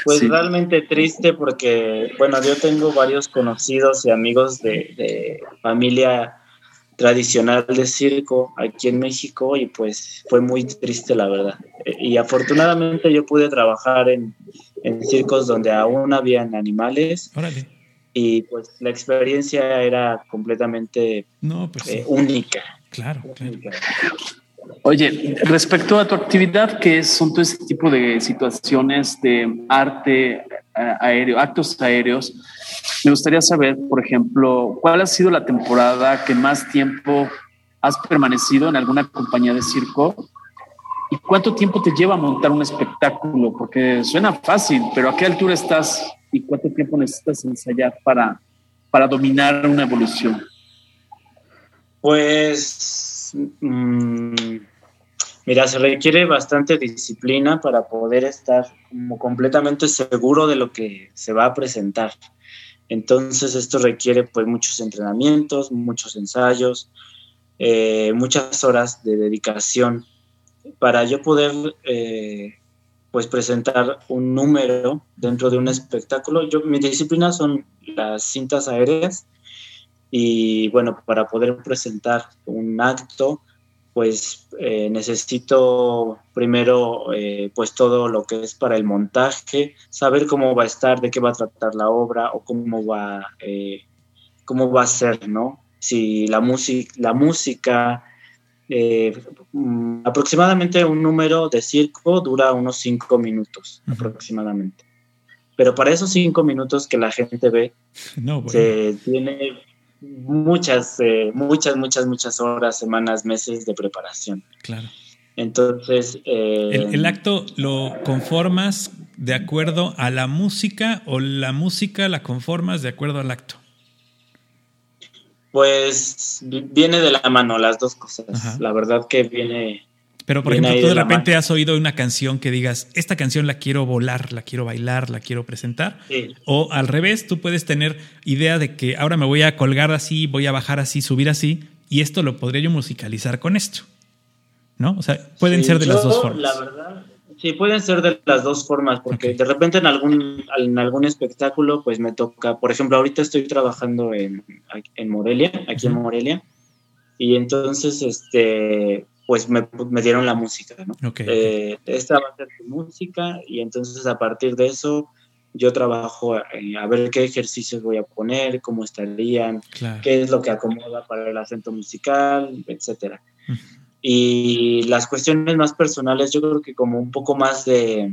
pues realmente triste porque, bueno, yo tengo varios conocidos y amigos de, de familia tradicional de circo aquí en México y pues fue muy triste la verdad. Y afortunadamente yo pude trabajar en, en circos donde aún habían animales. Y pues la experiencia era completamente pues eh, única. Claro, Oye, respecto a tu actividad, ¿qué son todo ese tipo de situaciones de arte aéreo, actos aéreos? Me gustaría saber, por ejemplo, ¿cuál ha sido la temporada que más tiempo has permanecido en alguna compañía de circo? ¿Y cuánto tiempo te lleva montar un espectáculo? Porque suena fácil, pero ¿a qué altura estás y cuánto tiempo necesitas ensayar para, para dominar una evolución? Pues, mm, mira, se requiere bastante disciplina para poder estar como completamente seguro de lo que se va a presentar. Entonces esto requiere pues muchos entrenamientos, muchos ensayos, eh, muchas horas de dedicación para yo poder eh, pues presentar un número dentro de un espectáculo. Yo, mi disciplina son las cintas aéreas y bueno, para poder presentar un acto pues eh, necesito primero eh, pues todo lo que es para el montaje, saber cómo va a estar, de qué va a tratar la obra o cómo va, eh, cómo va a ser, ¿no? Si la, música la música, mm, aproximadamente un número de circo dura unos cinco minutos aproximadamente. Pero para esos cinco minutos que la gente ve, se tiene muchas, eh, muchas, muchas, muchas horas, semanas, meses de preparación. Claro. Entonces... Eh, ¿El, acto lo conformas de acuerdo a la música o la música la conformas de acuerdo al acto? Pues viene de la mano las dos cosas. La verdad que viene pero, por ejemplo, tú de repente has oído una canción que digas, esta canción la quiero volar, la quiero bailar, la quiero presentar. O al revés, tú puedes tener idea de que ahora me voy a colgar así, voy a bajar así, subir así, y esto lo podría yo musicalizar con esto. ¿No? O sea, pueden ser de las dos formas. La verdad, sí, pueden ser de las dos formas, porque de repente en algún, en algún espectáculo, pues me toca, por ejemplo, ahorita estoy trabajando en, en Morelia, aquí en Morelia, y entonces, este, pues me, dieron la música, ¿no? Eh, esta va a ser tu música y entonces a partir de eso yo trabajo a ver qué ejercicios voy a poner, cómo estarían, qué es lo que acomoda para el acento musical, etcétera. Y las cuestiones más personales, yo creo que como un poco más de...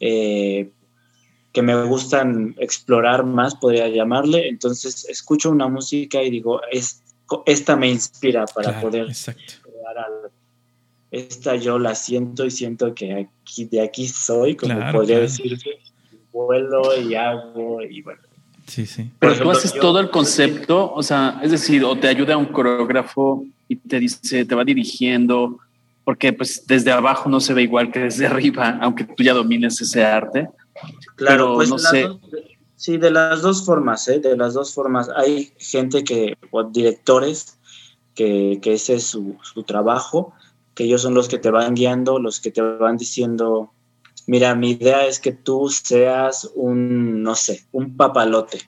Eh, que me gustan explorar más, podría llamarle. Entonces escucho una música y digo, es, esta me inspira para poder esta yo la siento y siento que aquí, de aquí soy, como podría decir, vuelo y hago y bueno. Sí, sí. Pero tú haces todo el concepto, o sea, es decir, o te ayuda un coreógrafo y te dice, te va dirigiendo, porque pues desde abajo no se ve igual que desde arriba, aunque tú ya domines ese arte. Claro, pues no sé. sí, de las dos formas, ¿eh? de las dos formas. Hay gente que, o directores que, ese es su, trabajo, que ellos son los que te van guiando, los que te van diciendo, mira, mi idea es que tú seas un, no sé, un papalote.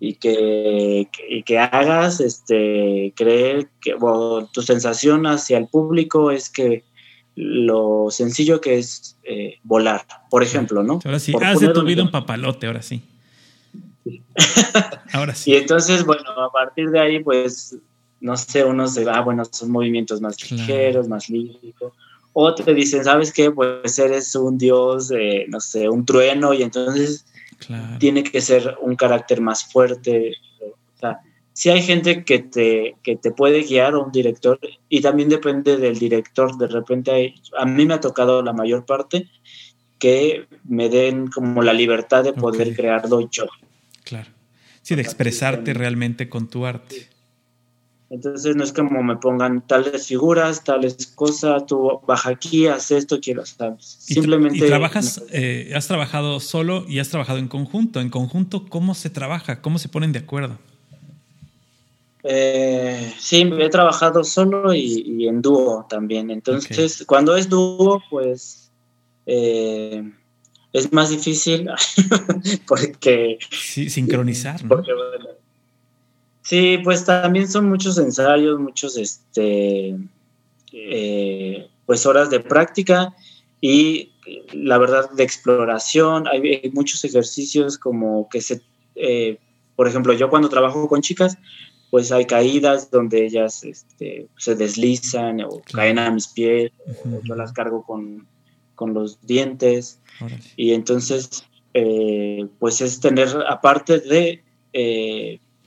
y que, y que hagas este, creer que tu sensación hacia el público es que lo sencillo que es eh, volar, por ejemplo, ¿no? Ahora sí, haz de tu vida un papalote, ahora sí. ahora sí. Y entonces, bueno, a partir de ahí, pues, no sé, uno se va, ah, bueno, son movimientos más ligeros, más líricos. O te dicen, ¿sabes qué? Pues eres un dios, no sé, un trueno, y entonces tiene que ser un carácter más fuerte. O sea, si hay gente que te, que te puede guiar o un director, y también depende del director. De repente, hay, a mí me ha tocado la mayor parte que me den como la libertad de poder crearlo yo. Claro. Sí, de expresarte realmente con tu arte. Entonces no es como me pongan tales figuras, tales cosas, tú baja aquí, haz esto, quiero estar. Simplemente. ¿Y trabajas, eh, has trabajado solo y has trabajado en conjunto? En conjunto, ¿cómo se trabaja? ¿Cómo se ponen de acuerdo? Eh, sí, he trabajado solo y, en dúo también. Entonces, cuando es dúo, pues eh, es más difícil porque... Sí, sincronizar, ¿no? Sí, pues también son muchos ensayos, muchos, este, eh, pues horas de práctica y la verdad de exploración. Hay, muchos ejercicios como que se, eh, por ejemplo, yo cuando trabajo con chicas, pues hay caídas donde ellas este, se deslizan o caen a mis pies, yo las cargo con, los dientes. Y entonces, eh, pues es tener, aparte de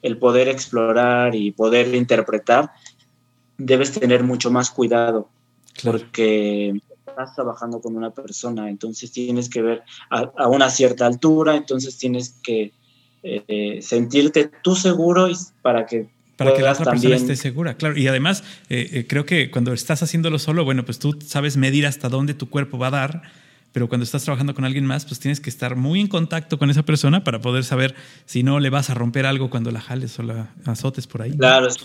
el poder explorar y poder interpretar, debes tener mucho más cuidado porque estás trabajando con una persona, entonces tienes que ver a, una cierta altura, entonces tienes que eh, sentirte tú seguro y para que para que la otra persona esté segura, claro. Y además, eh, eh, creo que cuando estás haciéndolo solo, bueno, pues tú sabes medir hasta dónde tu cuerpo va a dar pero cuando estás trabajando con alguien más, pues tienes que estar muy en contacto con esa persona para poder saber si no le vas a romper algo cuando la jales o la azotes por ahí. Claro, es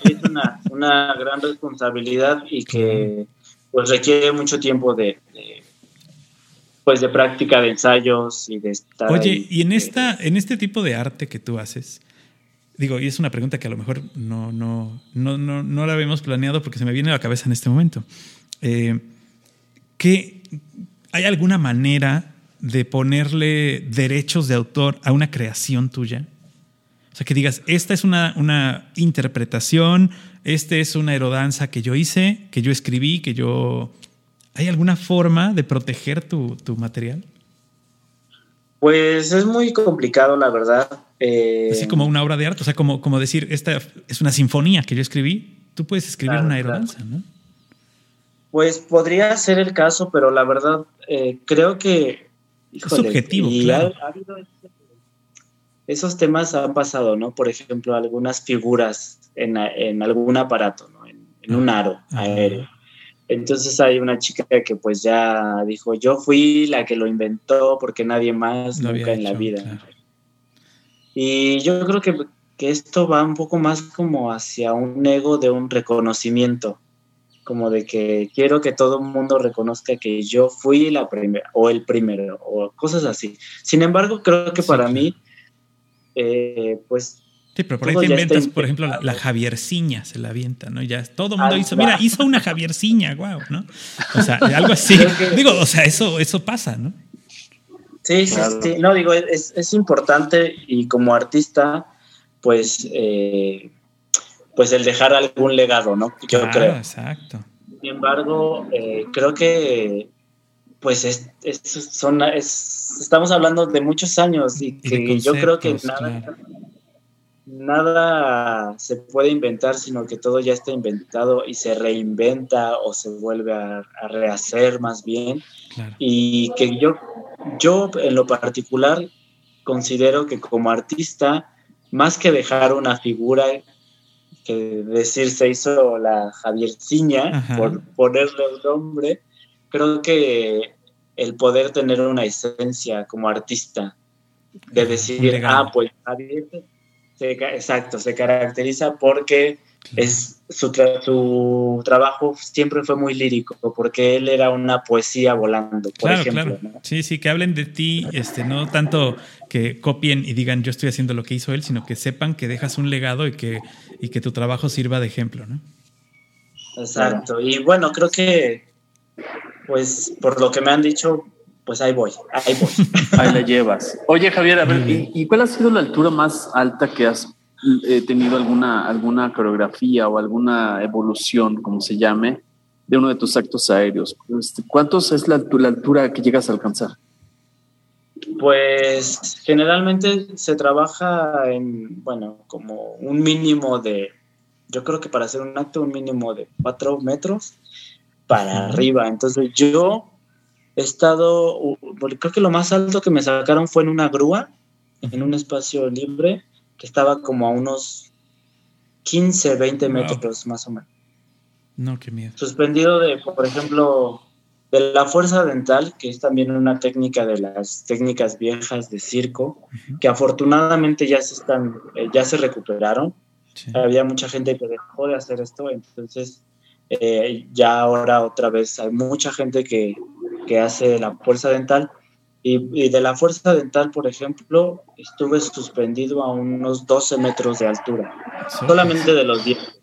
una, gran responsabilidad y que pues requiere mucho tiempo de, pues de práctica de ensayos y de estar Oye, y en esta en este tipo de arte que tú haces, digo, y es una pregunta que a lo mejor no no no no, no la habíamos planeado porque se me viene a la cabeza en este momento. Eh, ¿qué, ¿Hay alguna manera de ponerle derechos de autor a una creación tuya? O sea, que digas, esta es una, una interpretación, esta es una aerodanza que yo hice, que yo escribí, que yo... ¿Hay alguna forma de proteger tu, material? Pues es muy complicado, la verdad. Eh, Así como una obra de arte, o sea, como, como decir, esta es una sinfonía que yo escribí, tú puedes escribir una aerodanza, ¿no? Pues podría ser el caso, pero la verdad eh, creo que... es subjetivo, claro. esos temas han pasado, ¿no? Por ejemplo, algunas figuras en, algún aparato, ¿no? En, un aro aéreo. Entonces hay una chica que pues ya dijo, yo fui la que lo inventó porque nadie más nunca en la vida. Y yo creo que, que, esto va un poco más como hacia un ego de un reconocimiento como de que quiero que todo el mundo reconozca que yo fui la primera o el primero o cosas así. Sin embargo, creo que para mí, eh, pues... Sí, pero por ahí te inventas, por ejemplo, la, Javierciña se la avienta, ¿no? Ya todo el mundo hizo, mira, hizo una Javierciña, wow, ¿no? O sea, algo así. digo, o sea, eso, eso pasa, ¿no? Sí, sí, sí. No, digo, es, es importante y como artista, pues... Eh, pues el dejar algún legado, ¿no? Yo creo. Exacto. Sin embargo, eh, creo que pues es, son, estamos hablando de muchos años y, que yo creo que nada, nada se puede inventar, sino que todo ya está inventado y se reinventa o se vuelve a, rehacer más bien. Y que yo, yo en lo particular considero que como artista, más que dejar una figura que decir se hizo la Javierciña, por ponerle un nombre, creo que el poder tener una esencia como artista, de decir, ah, pues Javier, exacto, se caracteriza porque es su, su, trabajo siempre fue muy lírico, porque él era una poesía volando, por ejemplo. Sí, sí, que hablen de ti, este, no tanto que copien y digan yo estoy haciendo lo que hizo él, sino que sepan que dejas un legado y que, y que tu trabajo sirva de ejemplo, ¿no? Exacto. Y bueno, creo que, pues, por lo que me han dicho, pues ahí voy, ahí voy. ahí la llevas. Oye, Javier, a ver, ¿y, cuál ha sido la altura más alta que has eh, tenido alguna, alguna coreografía o alguna evolución, como se llame, de uno de tus actos aéreos? Este, ¿Cuántos es la, la altura que llegas a alcanzar? Pues generalmente se trabaja en, bueno, como un mínimo de, yo creo que para hacer un acto, un mínimo de cuatro metros para arriba. Entonces yo he estado, creo que lo más alto que me sacaron fue en una grúa, en un espacio libre, que estaba como a unos 15, 20 metros más o menos. No, qué miedo. Suspendido de, por ejemplo, de la fuerza dental, que es también una técnica de las técnicas viejas de circo, que afortunadamente ya se están, eh, ya se recuperaron. Había mucha gente que dejó de hacer esto, entonces eh, ya ahora otra vez hay mucha gente que, que hace la fuerza dental. Y, de la fuerza dental, por ejemplo, estuve suspendido a unos 12 metros de altura, solamente de los dientes.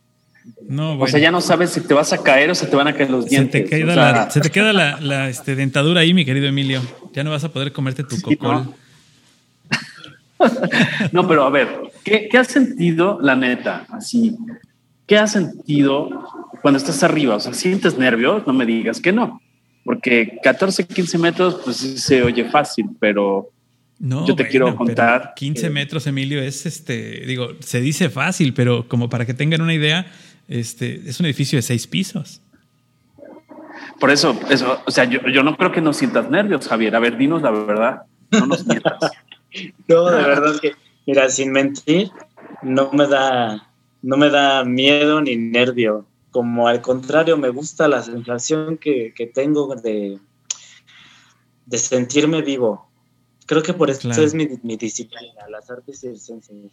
No, O sea, ya no sabes si te vas a caer o se te van a caer los dientes. Se te queda, la, este, dentadura ahí, mi querido Emilio. Ya no vas a poder comerte tu cocol. ¿no? pero a ver, ¿qué, ¿qué has sentido, la neta? Así, ¿qué has sentido cuando estás arriba? O sea, ¿sientes nervios? No me digas que no. Porque 14, 15 metros, pues se oye fácil, pero no, yo te quiero contar. 15 metros, Emilio, es este, digo, se dice fácil, pero como para que tengan una idea, este, es un edificio de seis pisos. Por eso, eso, o sea, yo, yo no creo que nos sientas nervios, Javier. A ver, dinos la verdad. No nos mientas. no, de verdad que, mira, sin mentir, no me da, no me da miedo ni nervio como al contrario, me gusta la sensación que, tengo de, de sentirme vivo. Creo que por eso es mi, disciplina, las artes circenses.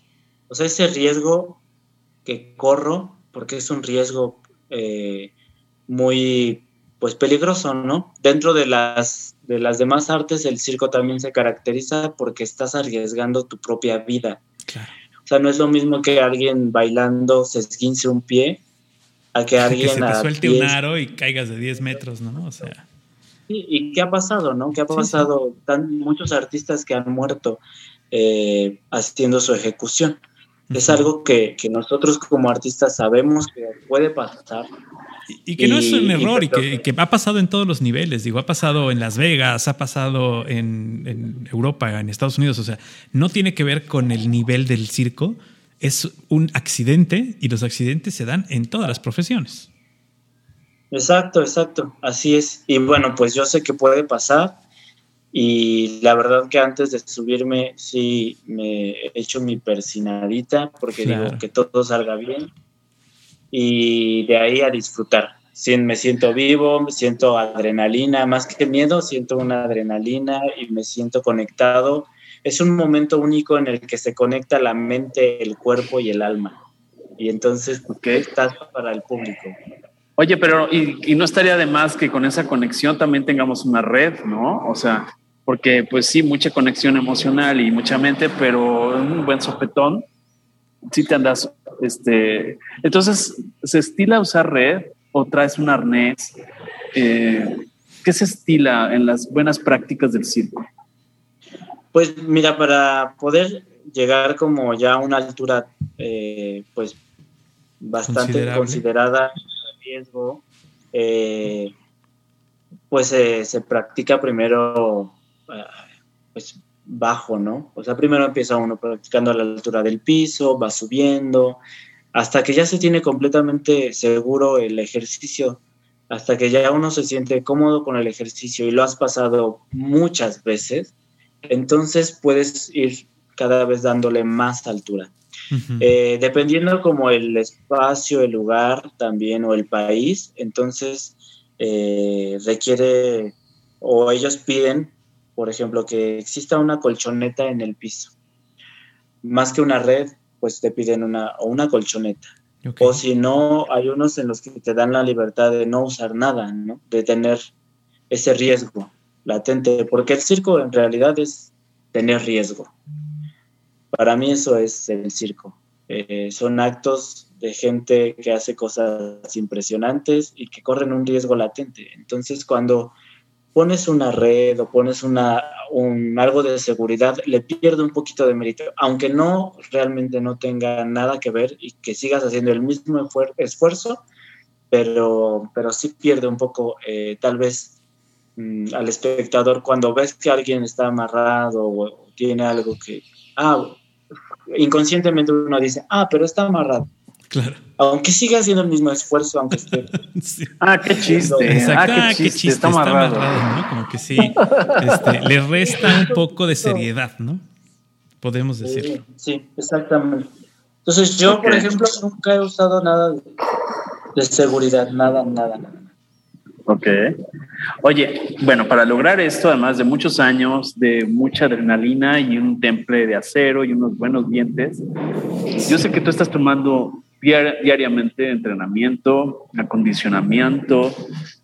O sea, ese riesgo que corro, porque es un riesgo eh, muy pues peligroso, ¿no? Dentro de las, de las demás artes, el circo también se caracteriza porque estás arriesgando tu propia vida. O sea, no es lo mismo que alguien bailando se esguince un pie a que alguien... Que se te suelte un aro y caigas de 10 metros, ¿no? O sea... ¿Y qué ha pasado, no? ¿Qué ha pasado? Tan, muchos artistas que han muerto eh, haciendo su ejecución. Es algo que, nosotros como artistas sabemos que puede pasar. Y, que no es un error y, que, ha pasado en todos los niveles. Digo, ha pasado en Las Vegas, ha pasado en, en Europa, en Estados Unidos. O sea, no tiene que ver con el nivel del circo, es un accidente y los accidentes se dan en todas las profesiones. Exacto, exacto, así es. Y bueno, pues yo sé que puede pasar y la verdad que antes de subirme sí me he hecho mi persinadita porque digo que todo salga bien y de ahí a disfrutar. me siento vivo, me siento adrenalina, más que miedo, siento una adrenalina y me siento conectado es un momento único en el que se conecta la mente, el cuerpo y el alma. Y entonces ¿qué estás para el público. Oye, pero y, no estaría de más que con esa conexión también tengamos una red, ¿no? O sea, porque pues sí, mucha conexión emocional y mucha mente, pero un buen sopetón, sí te andas, este, entonces, ¿se estila usar red o traes un arnés? Eh, ¿Qué se estila en las buenas prácticas del circo? Pues mira, para poder llegar como ya a una altura eh, pues bastante considerada riesgo, eh, pues se practica primero ah, pues bajo, ¿no? O sea, primero empieza uno practicando a la altura del piso, va subiendo, hasta que ya se tiene completamente seguro el ejercicio, hasta que ya uno se siente cómodo con el ejercicio y lo has pasado muchas veces, entonces puedes ir cada vez dándole más altura. Eh, dependiendo como el espacio, el lugar también o el país, entonces eh, requiere o ellos piden, por ejemplo, que exista una colchoneta en el piso. Más que una red, pues te piden una, o una colchoneta. O si no, hay unos en los que te dan la libertad de no usar nada, ¿no? De tener ese riesgo latente, porque el circo en realidad es tener riesgo. Para mí eso es el circo. Eh, son actos de gente que hace cosas impresionantes y que corren un riesgo latente. Entonces, cuando pones una red o pones una, un, algo de seguridad, le pierde un poquito de mérito, aunque no realmente no tenga nada que ver y que sigas haciendo el mismo esfuerzo, pero, pero sí pierde un poco, eh, tal vez, mm, al espectador cuando ves que alguien está amarrado o, tiene algo que, ah, inconscientemente uno dice, ah, pero está amarrado. Claro. Aunque siga haciendo el mismo esfuerzo, aunque esté. Ah, qué chiste. Ah, qué chiste. Está, amarrado. ¿no? Como que sí. Este, le resta un poco de seriedad, ¿no? Podemos decir. Sí, exactamente. Entonces, yo, por ejemplo, nunca he usado nada de seguridad, nada, nada, nada. Ok. Oye, bueno, para lograr esto, además de muchos años, de mucha adrenalina y un temple de acero y unos buenos dientes, yo sé que tú estás tomando diariamente entrenamiento, acondicionamiento,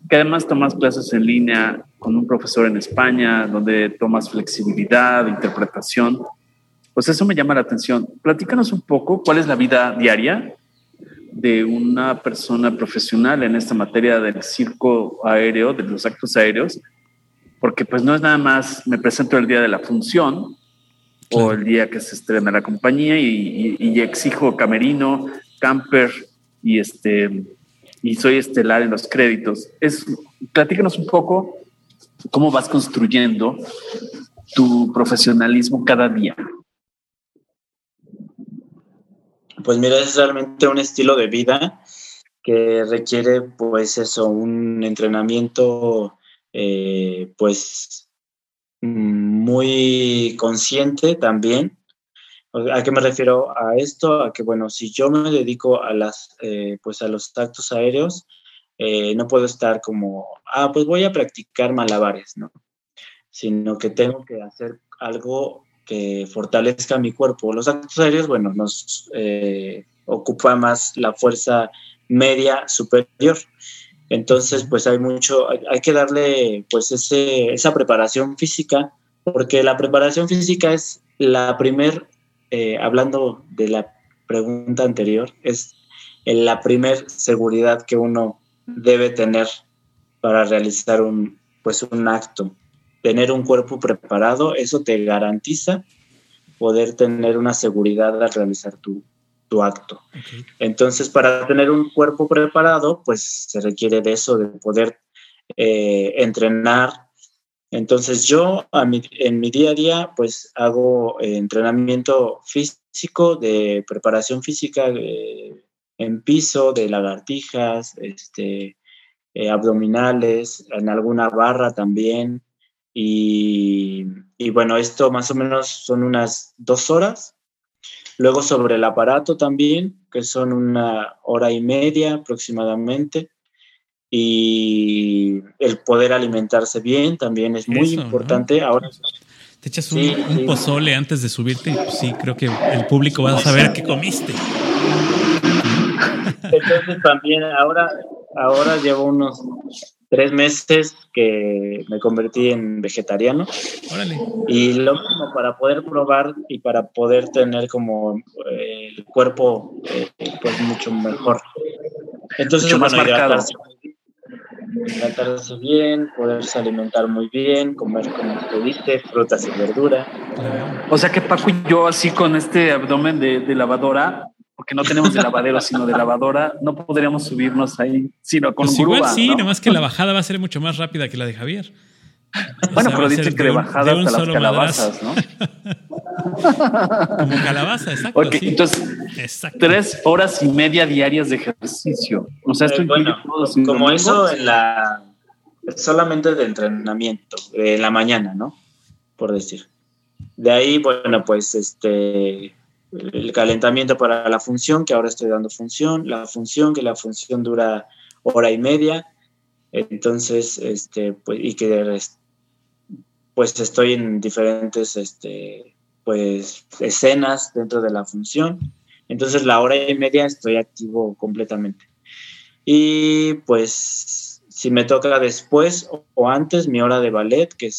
que además tomas clases en línea con un profesor en España, donde tomas flexibilidad, interpretación. Pues eso me llama la atención. Platícanos un poco cuál es la vida diaria de una persona profesional en esta materia del circo aéreo, de los actos aéreos, porque pues no es nada más me presento el día de la función o el día que se estrena la compañía y, exijo camerino, camper y este y soy estelar en los créditos. Es platícanos un poco cómo vas construyendo tu profesionalismo cada día. Pues mira, es realmente un estilo de vida que requiere, pues eso, un entrenamiento, eh, pues muy consciente también. ¿A qué me refiero a esto? A que, bueno, si yo me dedico a, las, eh, pues a los actos aéreos, eh, no puedo estar como, ah, pues voy a practicar malabares, ¿no? Sino que tengo que hacer algo que fortalezca mi cuerpo. Los actos aéreos, bueno, nos eh, ocupa más la fuerza media superior. Entonces, pues hay mucho, hay, que darle pues ese, esa preparación física, porque la preparación física es la primer, eh, hablando de la pregunta anterior, es la primer seguridad que uno debe tener para realizar un, pues un acto tener un cuerpo preparado, eso te garantiza poder tener una seguridad al realizar tu, acto. Entonces, para tener un cuerpo preparado, pues se requiere de eso, de poder eh, entrenar. Entonces, yo en mi día a día, pues hago eh, entrenamiento físico, de preparación física eh, en piso, de lagartijas, este, abdominales, en alguna barra también. Y, bueno, esto más o menos son unas dos horas. Luego sobre el aparato también, que son una hora y media aproximadamente. Y el poder alimentarse bien también es muy importante. Ahora te echas un, pozole antes de subirte y pues sí, creo que el público va a saber qué comiste. Entonces también ahora, ahora llevo unos tres meses que me convertí en vegetariano. Y lo mismo, para poder probar y para poder tener como eh, el cuerpo eh, pues mucho mejor. Entonces, mucho más marcado. Hidratarse bien, poderse alimentar muy bien, comer como te diste, frutas y verdura. O sea que Paco y yo así con este abdomen de, de lavadora, porque no tenemos de lavadero, sino de lavadora, no podríamos subirnos ahí, sino con pues igual sí, ¿no? nomás que la bajada va a ser mucho más rápida que la de Javier. Bueno, pero dice que de, bajada hasta las calabazas, ¿no? Como calabaza, exacto. Ok, entonces, tres horas y media diarias de ejercicio. O sea, esto eh, bueno, como eso en la solamente de entrenamiento, en la mañana, ¿no? Por decir. De ahí, bueno, pues este el calentamiento para la función, que ahora estoy dando función, la función, que la función dura hora y media, entonces, este, pues, y que pues estoy en diferentes, este, pues, escenas dentro de la función, Entonces la hora y media estoy activo completamente. Y pues si me toca después o antes mi hora de ballet, que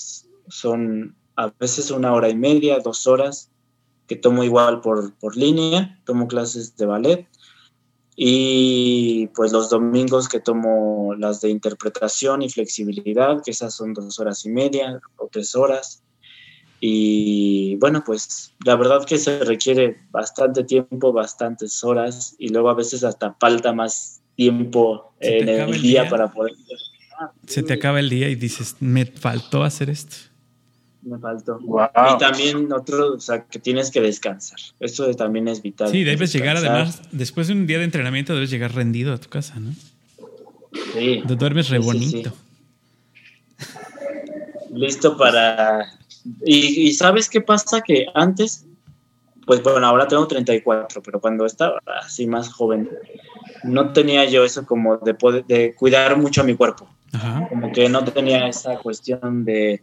son a veces una hora y media, dos horas, que tomo igual por, por línea, tomo clases de ballet. Y pues los domingos que tomo las de interpretación y flexibilidad, que esas son dos horas y media o tres horas. Y bueno, pues la verdad que se requiere bastante tiempo, bastantes horas y luego a veces hasta falta más tiempo en el, día, para poder... Se te acaba el día y dices, me faltó hacer esto. Me faltó. Y también otro, o sea, que tienes que descansar. Eso también es vital. Sí, debes llegar además, después de un día de entrenamiento, debes llegar rendido a tu casa, ¿no? Sí. Te duermes re bonito. Listo para y, sabes qué pasa que antes, pues bueno, ahora tengo 34, pero cuando estaba así más joven, no tenía yo eso como de, poder, de cuidar mucho a mi cuerpo. Como que no tenía esa cuestión de,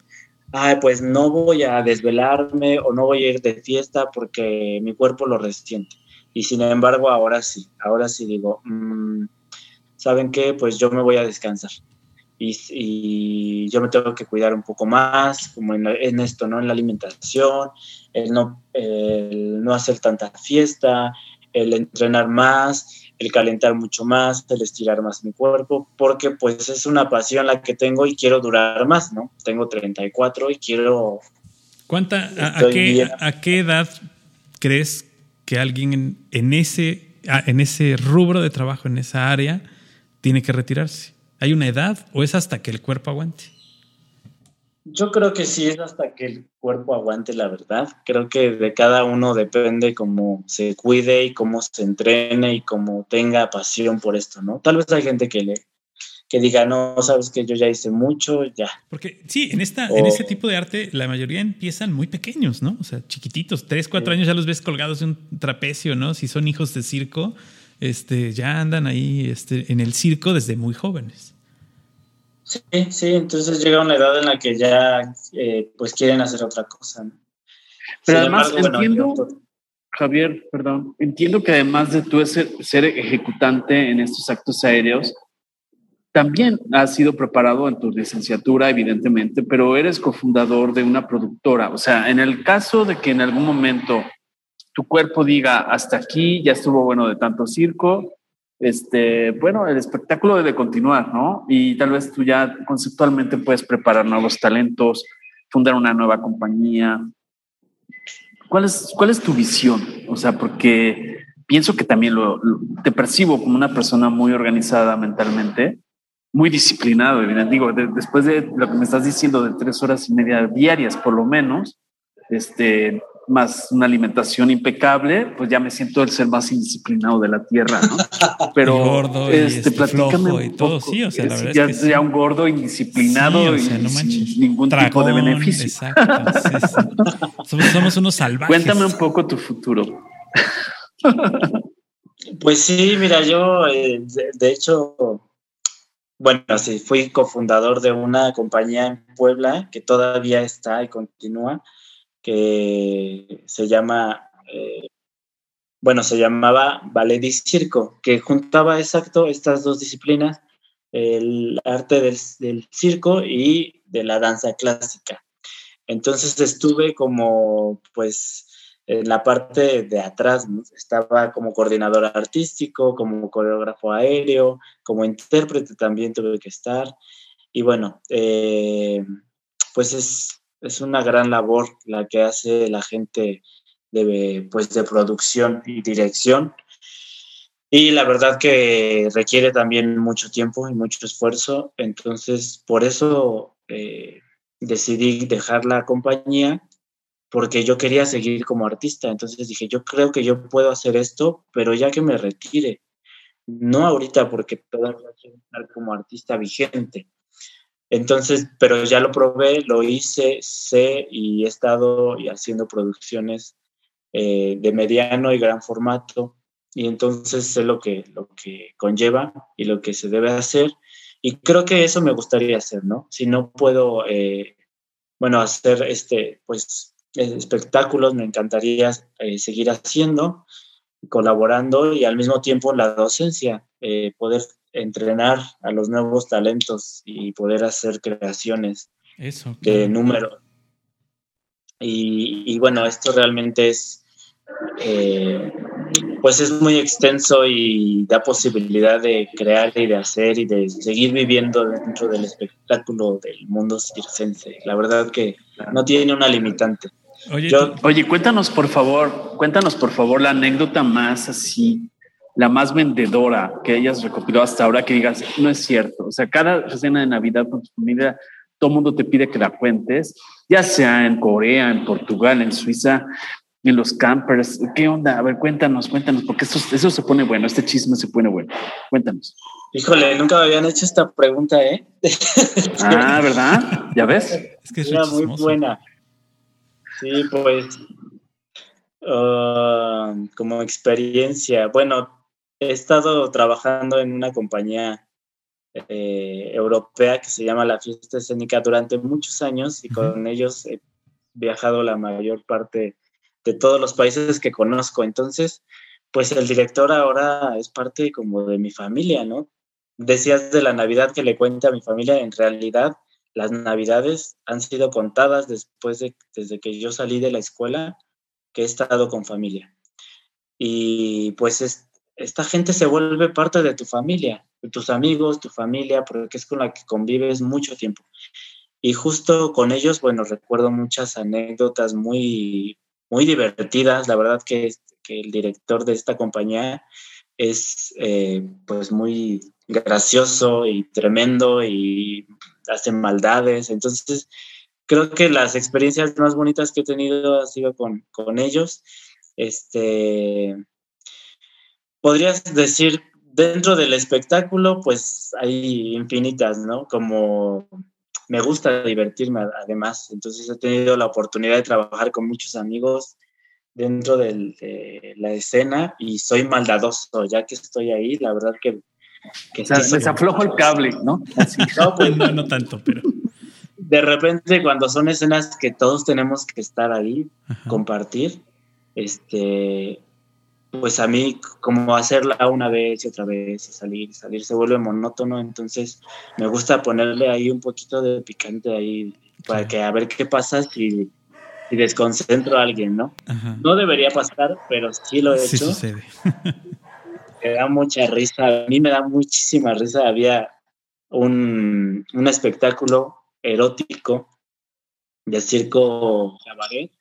ay, pues no voy a desvelarme o no voy a ir de fiesta porque mi cuerpo lo resiente. Y sin embargo, ahora sí, ahora sí digo, mm, ¿saben qué? Pues yo me voy a descansar y, yo me tengo que cuidar un poco más, como en, esto, ¿no? En la alimentación, el no, el no hacer tanta fiesta, el entrenar más, el calentar mucho más, el estirar más mi cuerpo, porque pues es una pasión la que tengo y quiero durar más, ¿no? Tengo 34 y quiero... ¿Cuánta, a, qué, a qué, edad crees que alguien en, ese, en ese rubro de trabajo, en esa área, tiene que retirarse? ¿Hay una edad o es hasta que el cuerpo aguante? Yo creo que sí es hasta que el cuerpo aguante, la verdad. Creo que de cada uno depende cómo se cuide y cómo se entrene y cómo tenga pasión por esto, ¿no? Tal vez hay gente que le que diga, no, sabes que yo ya hice mucho, ya. Porque sí, en, esta, en este tipo de arte la mayoría empiezan muy pequeños, ¿no? O sea, chiquititos, tres, cuatro años ya los ves colgados de un trapecio, ¿no? Si son hijos de circo, este, ya andan ahí este, en el circo desde muy jóvenes. Sí, sí, entonces llega una edad en la que ya eh, pues quieren hacer otra cosa. Pero además entiendo, Javier, perdón, entiendo que además de tú ser, ser ejecutante en estos actos aéreos, también has sido preparado en tu licenciatura, evidentemente, pero eres cofundador de una productora. O sea, en el caso de que en algún momento tu cuerpo diga, hasta aquí ya estuvo bueno de tanto circo, este, bueno, el espectáculo debe continuar, ¿no? Y tal vez tú ya conceptualmente puedes preparar nuevos talentos, fundar una nueva compañía. ¿Cuál es, cuál es tu visión? O sea, porque pienso que también lo, te percibo como una persona muy organizada mentalmente, muy disciplinado, Digo, después de lo que me estás diciendo de tres horas y media diarias, por lo menos, este, más una alimentación impecable, pues ya me siento el ser más indisciplinado de la tierra, ¿no? Pero gordo este, platícame y todo, sí, o sea, la verdad ya, es que ya un gordo indisciplinado y sin ningún tipo de beneficio. Exacto, somos, unos salvajes. Cuéntame un poco tu futuro. Pues sí, mira, yo eh, de, hecho, bueno, sí, fui cofundador de una compañía en Puebla que todavía está y continúa que se llama, eh, bueno, se llamaba ballet y circo, que juntaba exacto estas dos disciplinas, el arte del, circo y de la danza clásica. Entonces estuve como, pues, en la parte de atrás, estaba como coordinador artístico, como coreógrafo aéreo, como intérprete también tuve que estar. Y bueno, eh, pues es, es una gran labor la que hace la gente de, pues, de producción y dirección. Y la verdad que requiere también mucho tiempo y mucho esfuerzo. Entonces, por eso eh, decidí dejar la compañía porque yo quería seguir como artista. Entonces dije, yo creo que yo puedo hacer esto, pero ya que me retire. No ahorita porque todavía quiero estar como artista vigente, entonces, pero ya lo probé, lo hice, sé y he estado haciendo producciones eh, de mediano y gran formato y entonces sé lo que, lo que conlleva y lo que se debe hacer y creo que eso me gustaría hacer, ¿no? Si no puedo, eh, bueno, hacer este, pues, espectáculos, me encantaría eh, seguir haciendo colaborando y al mismo tiempo la docencia, poder entrenar a los nuevos talentos y poder hacer creaciones Eso, de número. Y, y, bueno, esto realmente es, eh, pues es muy extenso y da posibilidad de crear y de hacer y de seguir viviendo dentro del espectáculo del mundo circense. La verdad que no tiene una limitante. Oye, Yo, oye, cuéntanos por favor, cuéntanos por favor la anécdota más así, la más vendedora que hayas recopilado hasta ahora, que digas, no es cierto. O sea, cada escena de Navidad con tu familia, todo el mundo te pide que la cuentes, ya sea en Corea, en Portugal, en Suiza, en los campers. ¿Qué onda? A ver, cuéntanos, cuéntanos, porque eso, eso se pone bueno, este chisme se pone bueno. Cuéntanos. Híjole, nunca me habían hecho esta pregunta, ¿eh? Ah, ¿verdad? ¿Ya ves? Es que es Era muy buena. Sí, pues uh, como experiencia, bueno, he estado trabajando en una compañía eh, europea que se llama La Fiesta Escénica durante muchos años y con ellos he viajado la mayor parte de todos los países que conozco. Entonces, pues el director ahora es parte como de mi familia, ¿no? Decías de la Navidad que le cuente a mi familia, en realidad las Navidades han sido contadas después de, desde que yo salí de la escuela, que he estado con familia. Y pues es, esta gente se vuelve parte de tu familia, de tus amigos, tu familia, porque es con la que convives mucho tiempo. Y justo con ellos, bueno, recuerdo muchas anécdotas muy, muy divertidas. La verdad que, que el director de esta compañía es eh, pues muy gracioso y tremendo y hace maldades. Entonces, creo que las experiencias más bonitas que he tenido ha sido con, con ellos. Este, podrías decir, dentro del espectáculo, pues hay infinitas, ¿no? Como me gusta divertirme además, entonces he tenido la oportunidad de trabajar con muchos amigos dentro de la escena y soy maldadoso, ya que estoy ahí, la verdad que... que o sea, se aflojo el cable, ¿no? no, pues, no, no tanto, pero... De repente cuando son escenas que todos tenemos que estar ahí, compartir, este, pues a mí como hacerla una vez y otra vez y salir y salir se vuelve monótono, entonces me gusta ponerle ahí un poquito de picante ahí para que a ver qué pasa si, si desconcentro a alguien, ¿no? No debería pasar, pero sí lo he sí hecho. sucede. me da mucha risa, a mí me da muchísima risa, había un, un espectáculo erótico de circo cabaret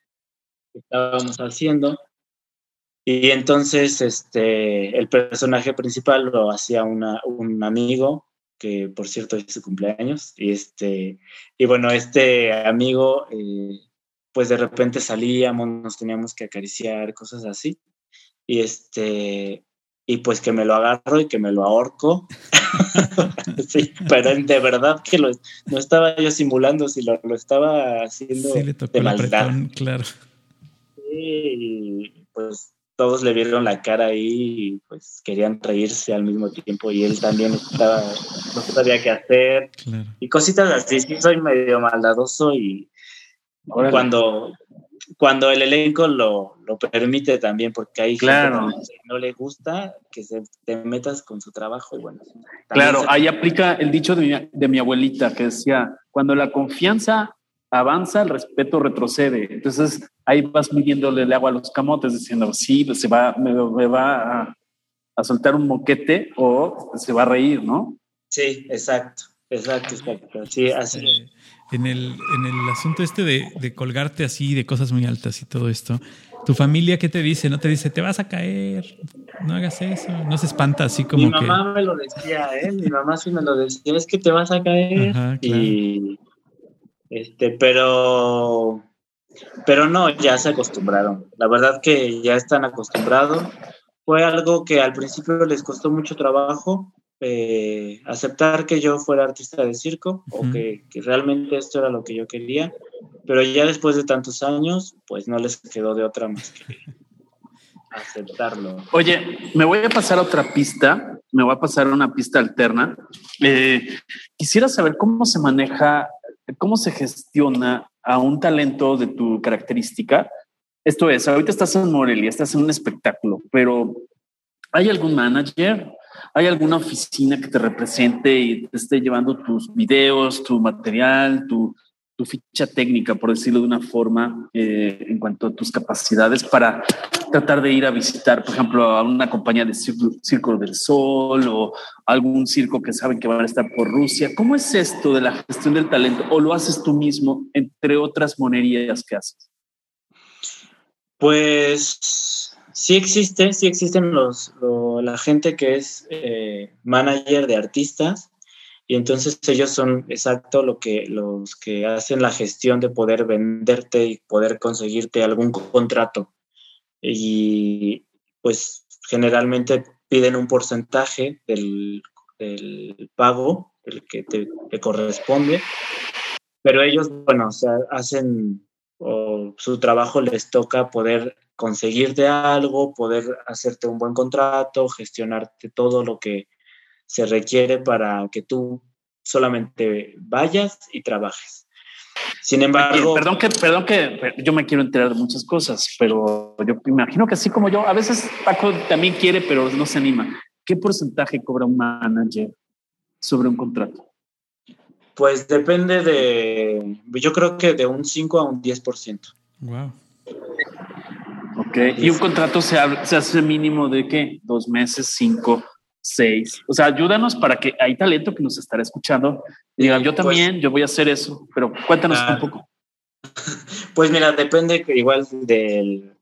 que estábamos haciendo y entonces este, el personaje principal lo hacía una, un amigo, que por cierto es su cumpleaños. Y, este, y bueno, este amigo, eh, pues de repente salíamos, nos teníamos que acariciar, cosas así. Y, este, y pues que me lo agarro y que me lo ahorco. sí, pero de verdad que lo, no estaba yo simulando, si lo, lo estaba haciendo Sí, le tocó de maldad. apretón, claro. Sí, pues todos le vieron la cara ahí y pues querían reírse al mismo tiempo y él también estaba, no sabía qué hacer Claro. y cositas así, sí soy medio maldadoso y Órale. cuando, cuando el elenco lo, lo permite también, porque hay Claro. gente que no le gusta que se te metas con su trabajo y bueno. Claro, se- ahí aplica el dicho de mi, de mi abuelita que decía, cuando la confianza avanza, el respeto retrocede. Entonces ahí vas midiéndole el agua a los camotes diciendo, sí, pues, se va, me, me va a, a soltar un moquete o se va a reír, ¿no? Sí, exacto, exacto, exacto. Sí, así. Eh, en, el, en el asunto este de, de colgarte así de cosas muy altas y todo esto, ¿tu familia qué te dice? ¿No te dice, te vas a caer? No hagas eso. ¿No se espanta así como Mi que... mamá me lo decía, ¿eh? Mi mamá sí me lo decía, es que te vas a caer. Ajá, claro. Y este, pero pero no, ya se acostumbraron. La verdad que ya están acostumbrados. Fue algo que al principio les costó mucho trabajo eh, aceptar que yo fuera artista de circo o Ujú. que, que realmente esto era lo que yo quería. Pero ya después de tantos años, pues no les quedó de otra más que aceptarlo. Oye, me voy a pasar a otra pista, me voy a pasar a una pista alterna. Eh, quisiera saber cómo se maneja, cómo se gestiona a un talento de tu característica Esto es, ahorita estás en Morelia, estás en un espectáculo, pero ¿hay algún manager? ¿Hay alguna oficina que te represente y te esté llevando tus videos, tu material, tu, tu ficha técnica, por decirlo de una forma, eh, en cuanto a tus capacidades para tratar de ir a visitar, por ejemplo, a una compañía de Circo, del Sol o algún circo que saben que van a estar por Rusia. ¿Cómo es esto de la gestión del talento? ¿O lo haces tú mismo, entre otras monerías que haces? Pues sí existe, sí existen los, la gente que es eh, manager de artistas y entonces ellos son exacto lo que, los que hacen la gestión de poder venderte y poder conseguirte algún contrato. Y pues generalmente piden un porcentaje del, pago, el que te, corresponde, pero ellos, bueno, o sea, hacen, o su trabajo les toca poder conseguirte algo, poder hacerte un buen contrato, gestionarte todo lo que se requiere para que tú solamente vayas y trabajes. Sin embargo... Perdón que, perdón que yo me quiero enterar de muchas cosas, pero yo imagino que así como yo, a veces Paco también quiere, pero no se anima. ¿Qué porcentaje cobra un manager sobre un contrato? Pues depende de, yo creo que de un 5 a un 10%. Wow. Ok, y un contrato se, se hace mínimo de qué? Dos meses, cinco seis. O sea, ayúdanos para que hay talento que nos estará escuchando y digan, yo pues también, yo voy a hacer eso, pero cuéntanos un poco. Pues mira, depende igual del,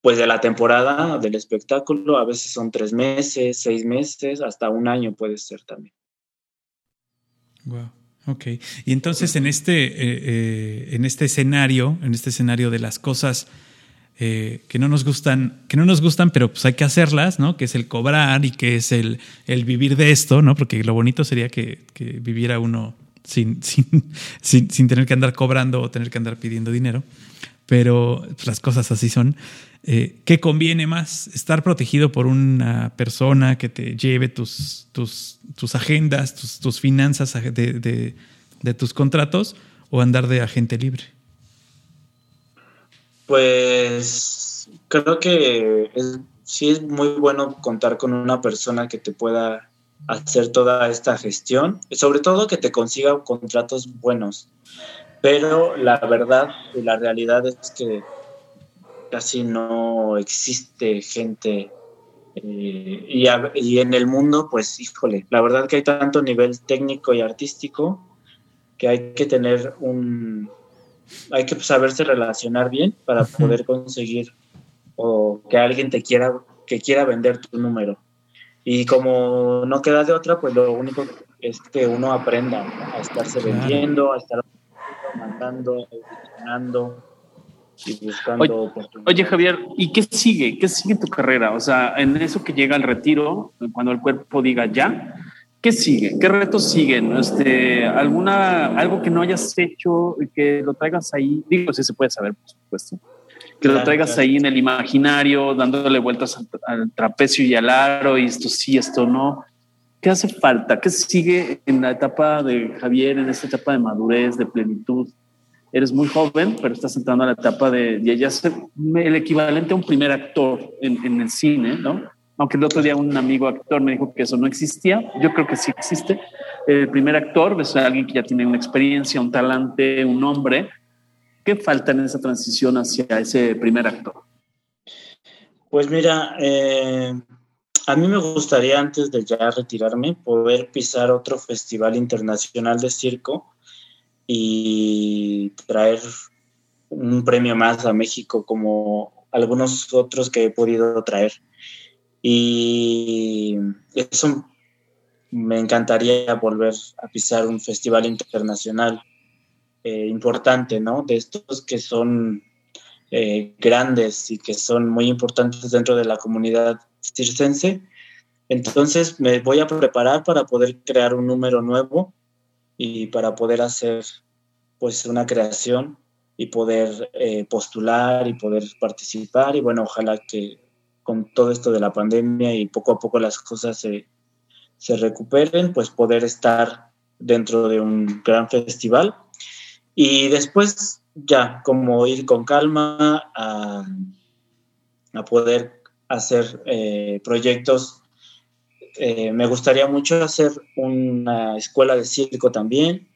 pues de la temporada del espectáculo, a veces son tres meses, seis meses, hasta un año puede ser también. Wow. Ok. Y entonces en este, eh, eh, en este escenario, en este escenario de las cosas eh, que no nos gustan, que no nos gustan, pero pues hay que hacerlas, ¿no? Que es el cobrar y que es el, el vivir de esto, ¿no? Porque lo bonito sería que, que viviera uno sin, sin, sin, tener que andar cobrando o tener que andar pidiendo dinero. Pero pues, las cosas así son. Eh, ¿Qué conviene más? ¿Estar protegido por una persona que te lleve tus, tus, tus agendas, tus, finanzas de, de tus contratos o andar de agente libre? Pues creo que sí es muy bueno contar con una persona que te pueda hacer toda esta gestión, sobre todo que te consiga contratos buenos. Pero la verdad y la realidad es que casi no existe gente eh, y, y, en el mundo, pues híjole, la verdad que hay tanto nivel técnico y artístico que hay que tener un, hay que saberse relacionar bien para poder conseguir o que alguien te quiera, que quiera vender tu número. Y como no queda de otra, pues lo único es que uno aprenda a estarse vendiendo, a estar mandando, gestionando y buscando oportunidades. Oye, Javier, ¿y qué sigue? ¿Qué sigue tu carrera? O sea, en eso que llega al retiro, cuando el cuerpo diga ya, ¿Qué sigue? ¿Qué retos siguen? Este, ¿Alguna, algo que no hayas hecho y que lo traigas ahí? Digo, si se puede saber, por supuesto. Que lo traigas ahí en el imaginario, dándole vueltas al, trapecio y al aro, y esto sí, esto no. ¿Qué hace falta? ¿Qué sigue en la etapa de Javier, en esta etapa de madurez, de plenitud? Eres muy joven, pero estás entrando a la etapa de, de ya ser el equivalente a un primer actor en, en el cine, ¿no? Aunque el otro día un amigo actor me dijo que eso no existía, yo creo que sí existe. El primer actor es alguien que ya tiene una experiencia, un talante, un nombre. ¿Qué falta en esa transición hacia ese primer actor? Pues mira, eh, a mí me gustaría antes de ya retirarme poder pisar otro festival internacional de circo y traer un premio más a México como algunos otros que he podido traer. Y eso me encantaría volver a pisar un festival internacional eh, importante, ¿no? De estos que son eh, grandes y que son muy importantes dentro de la comunidad circense. Entonces me voy a preparar para poder crear un número nuevo y para poder hacer pues una creación y poder eh, postular y poder participar y bueno, ojalá que con todo esto de la pandemia y poco a poco las cosas se, se recuperen, pues poder estar dentro de un gran festival. Y después ya, como ir con calma a, a poder hacer eh, proyectos. Eh, me gustaría mucho hacer una escuela de circo también,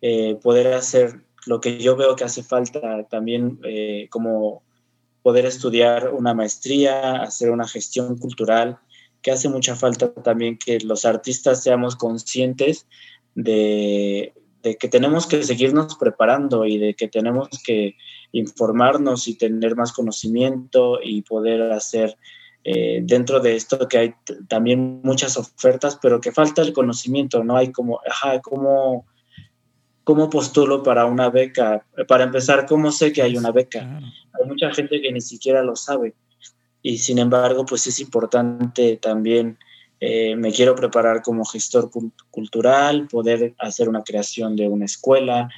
eh, poder hacer lo que yo veo que hace falta también, como poder estudiar una maestría, hacer una gestión cultural, que hace mucha falta también que los artistas seamos conscientes de, que tenemos que seguirnos preparando y de que tenemos que informarnos y tener más conocimiento y poder hacer eh, dentro de esto que hay también muchas ofertas, pero que falta el conocimiento, no hay como, ajá, ¿cómo, cómo postulo para una beca? Para empezar, ¿cómo sé que hay una beca? Hay mucha gente que ni siquiera lo sabe y sin embargo, pues es importante también eh, me quiero preparar como gestor cultural, poder hacer una creación de una escuela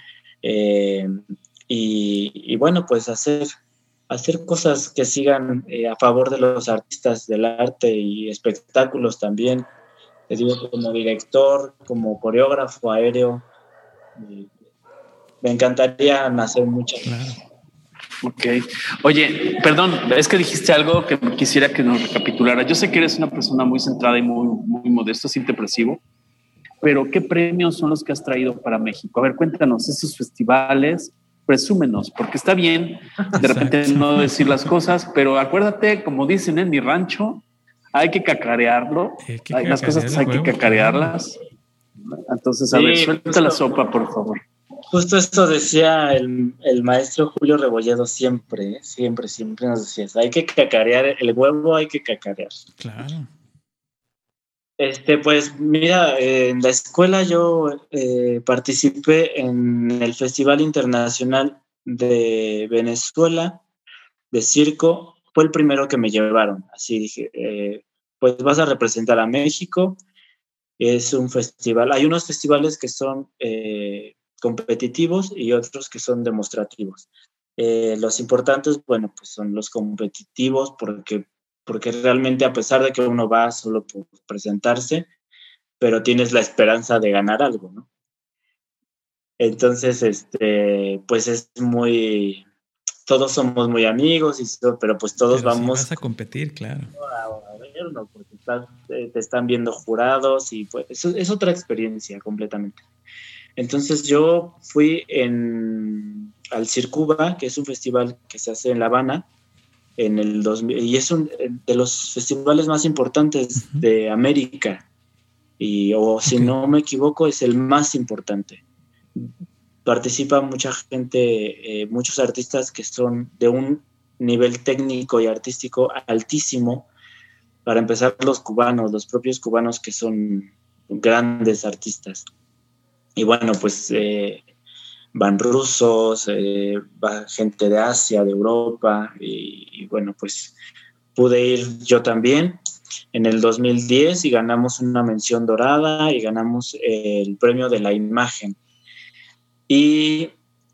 eh, y, bueno, pues hacer, hacer cosas que sigan eh, a favor de los artistas del arte y espectáculos también. Te digo, como director, como coreógrafo aéreo, me encantaría hacer muchas cosas. Ok. Oye, perdón, es que dijiste algo que quisiera que nos recapitulara. Yo sé que eres una persona muy centrada y muy, muy modesto, sin depresivo, pero ¿qué premios son los que has traído para México? A ver, cuéntanos esos festivales, presúmenos, porque está bien de repente no decir las cosas, pero acuérdate, como dicen en mi rancho, hay que cacarearlo. Hay las cosas hay que cacarearlas. Entonces, a ver, suelta la sopa, por favor. Justo esto decía el, maestro Julio Rebolledo siempre, ¿eh? siempre, siempre nos decía, hay que cacarear, el huevo hay que cacarear. Claro. Este, pues mira, en la escuela yo eh, participé en el Festival Internacional de Venezuela de Circo. Fue el primero que me llevaron. Así dije, eh, pues vas a representar a México. Es un festival. Hay unos festivales que son competitivos y otros que son demostrativos. Eh, los importantes, bueno, pues son los competitivos porque, porque realmente a pesar de que uno va solo por presentarse, pero tienes la esperanza de ganar algo, ¿no? Entonces, este, pues es muy, todos somos muy amigos, y, pero pues todos vamos... vas a competir, claro. A, verlo, porque eh, te están viendo jurados y pues es otra experiencia completamente. Entonces yo fui en, al Circuba, que es un festival que se hace en La Habana, en el 2000, y es uno de los festivales más importantes de América, y, o si no me equivoco, es el más importante. Participa mucha gente, eh, muchos artistas que son de un nivel técnico y artístico altísimo. Para empezar, los cubanos, los propios cubanos que son grandes artistas. Y bueno, pues eh, van rusos, eh, va gente de Asia, de Europa, y, bueno, pues pude ir yo también en el 2010 y ganamos una mención dorada y ganamos el premio de la imagen. Y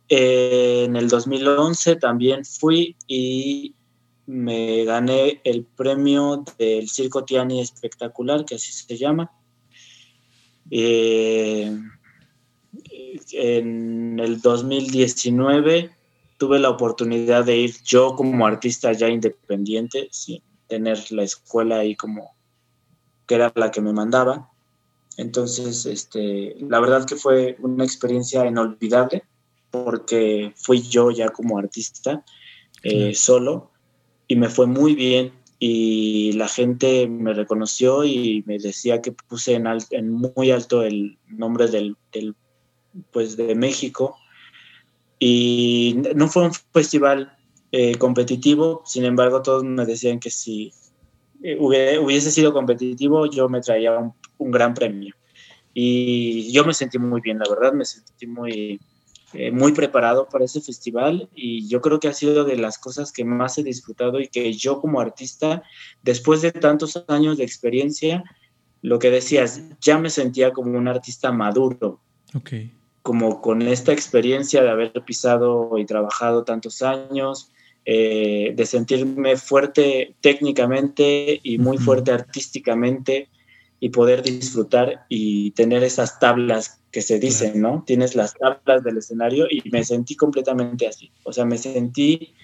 eh, en el 2011 también fui y me gané el premio del Circo Tiani Espectacular, que así se llama. Eh, en el 2019 tuve la oportunidad de ir yo como artista ya independiente, sin tener la escuela ahí como que era la que me mandaba. Entonces, este, la verdad que fue una experiencia inolvidable porque fui yo ya como artista eh, solo y me fue muy bien y la gente me reconoció y me decía que puse en, en muy alto el nombre del, del pues de México. Y no fue un festival eh, competitivo, sin embargo todos me decían que si eh, hubiese sido competitivo yo me traía un, gran premio. Y yo me sentí muy bien, la verdad me sentí muy, eh, muy preparado para ese festival y yo creo que ha sido de las cosas que más he disfrutado y que yo como artista, después de tantos años de experiencia, lo que decías, ya me sentía como un artista maduro. Okay como con esta experiencia de haber pisado y trabajado tantos años, eh, de sentirme fuerte técnicamente y muy fuerte artísticamente y poder disfrutar y tener esas tablas que se dicen, ¿no? Tienes las tablas del escenario y me sentí completamente así. O sea, me sentí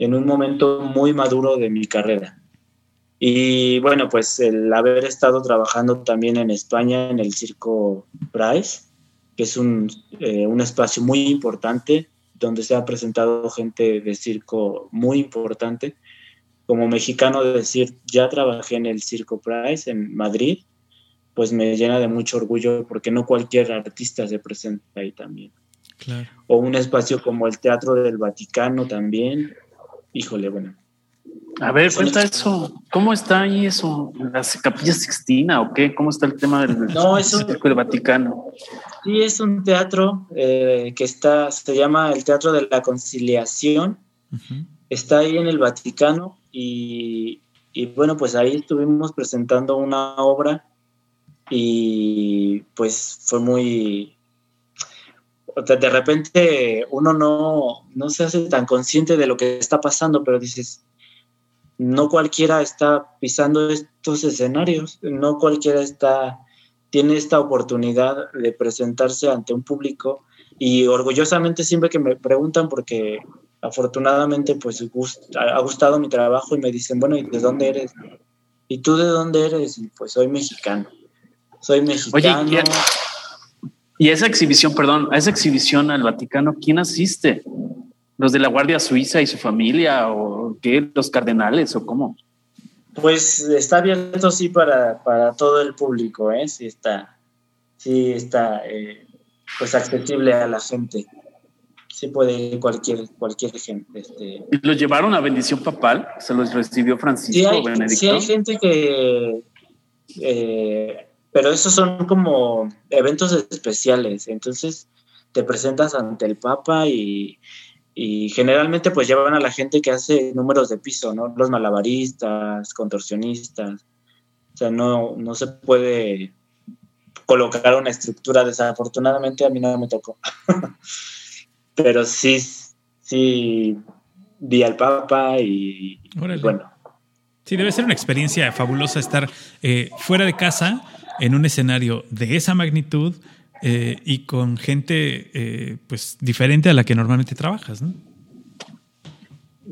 en un momento muy maduro de mi carrera. Y bueno, pues el haber estado trabajando también en España en el Circo Price, que es un, eh, un espacio muy importante donde se ha presentado gente de circo muy importante. Como mexicano, decir, ya trabajé en el Circo Price en Madrid, pues me llena de mucho orgullo porque no cualquier artista se presenta ahí también. Claro. O un espacio como el Teatro del Vaticano también. Híjole, bueno. A ver, cuenta eso. ¿Cómo está ahí eso? ¿Las capillas Sixtina o qué? ¿Cómo está el tema del no, eso, del Vaticano? Sí, es un teatro eh, que está, se llama el Teatro de la Conciliación. Uh -huh. Está ahí en el Vaticano y, y bueno, pues ahí estuvimos presentando una obra y pues fue muy... De repente uno no, no se hace tan consciente de lo que está pasando, pero dices, no cualquiera está pisando estos escenarios, no cualquiera está, tiene esta oportunidad de presentarse ante un público y orgullosamente siempre que me preguntan, porque afortunadamente pues ha gustado mi trabajo y me dicen, bueno, ¿y de dónde eres? ¿Y tú de dónde eres? Pues soy mexicano soy mexicano. Oye, y, y esa exhibición, perdón, a esa exhibición al Vaticano, ¿quién asiste? ¿Los de la Guardia Suiza y su familia o qué? ¿Los cardenales o cómo? Pues está abierto sí para, para todo el público, ¿eh? Sí está, sí está eh, pues accesible a la gente. Sí puede ir cualquier, cualquier gente. Este. ¿Y los llevaron a bendición papal? ¿Se los recibió Francisco sí hay, Benedicto? Sí hay gente que... Eh, pero esos son como eventos especiales, entonces te presentas ante el Papa y, y, generalmente pues llevan a la gente que hace números de piso, ¿no? Los malabaristas, contorsionistas, o sea, no, no se puede colocar una estructura, desafortunadamente a mí no me tocó, pero sí, sí vi al Papa y, y bueno. Sí, debe ser una experiencia fabulosa estar eh, fuera de casa en un escenario de esa magnitud eh, y con gente eh, pues diferente a la que normalmente trabajas, ¿no?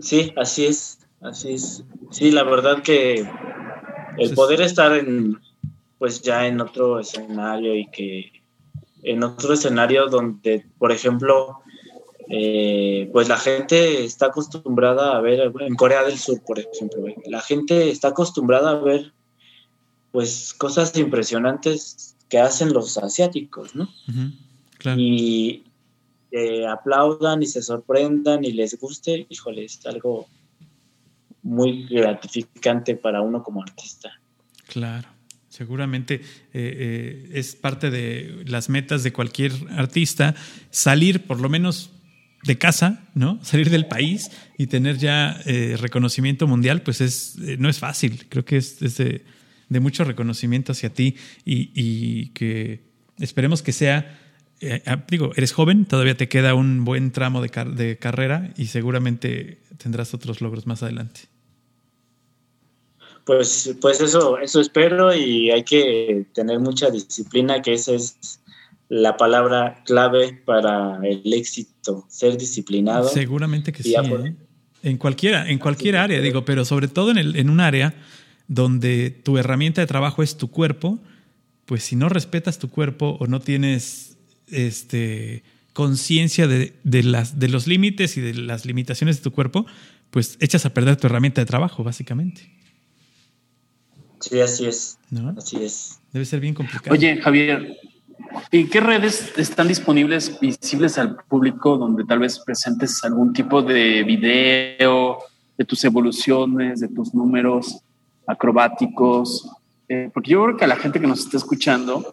Sí, así es, así es. Sí, la verdad que el poder estar en pues ya en otro escenario y que en otro escenario donde, por ejemplo, eh, pues la gente está acostumbrada a ver, en Corea del Sur, por ejemplo, la gente está acostumbrada a ver pues cosas impresionantes que hacen los asiáticos, ¿no? Uh -huh, claro. Y eh, aplaudan y se sorprendan y les guste, híjole, es algo muy gratificante para uno como artista. Claro, seguramente eh, eh, es parte de las metas de cualquier artista salir por lo menos de casa, ¿no? Salir del país y tener ya eh, reconocimiento mundial, pues es no es fácil. Creo que es, es de, de mucho reconocimiento hacia ti y, y que esperemos que sea, eh, digo, eres joven, todavía te queda un buen tramo de, car de, carrera y seguramente tendrás otros logros más adelante. Pues, pues eso, eso espero y hay que tener mucha disciplina, que esa es la palabra clave para el éxito, ser disciplinado. Seguramente que sí. ¿eh? En cualquiera, en cualquier área, digo, pero sobre todo en, el, en un área donde tu herramienta de trabajo es tu cuerpo, pues si no respetas tu cuerpo o no tienes este, conciencia de, de, las, de los límites y de las limitaciones de tu cuerpo, pues echas a perder tu herramienta de trabajo, básicamente. Sí, así es. ¿No? Así es. Debe ser bien complicado. Oye, Javier, ¿y qué redes están disponibles, visibles al público, donde tal vez presentes algún tipo de video de tus evoluciones, de tus números? Acrobáticos, eh, porque yo creo que a la gente que nos está escuchando,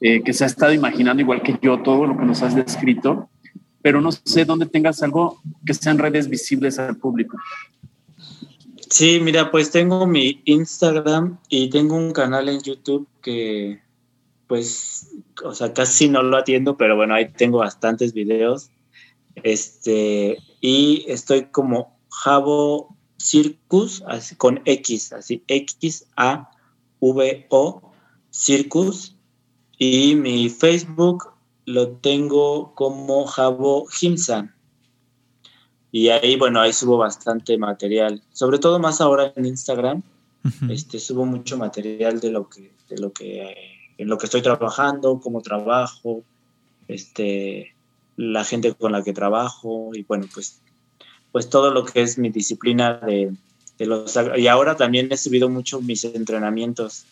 eh, que se ha estado imaginando igual que yo todo lo que nos has descrito, pero no sé dónde tengas algo que sean redes visibles al público. Sí, mira, pues tengo mi Instagram y tengo un canal en YouTube que, pues, o sea, casi no lo atiendo, pero bueno, ahí tengo bastantes videos. Este, y estoy como Javo Circus, así, con X, así, X-A-V-O, Circus. Y mi Facebook lo tengo como Jabo Himsan. Y ahí, bueno, ahí subo bastante material, sobre todo más ahora en Instagram. Este, subo mucho material de lo que, de lo que, en lo que estoy trabajando, cómo trabajo, este, la gente con la que trabajo y bueno, pues, pues todo lo que es mi disciplina de, de los... Y ahora también he subido mucho mis entrenamientos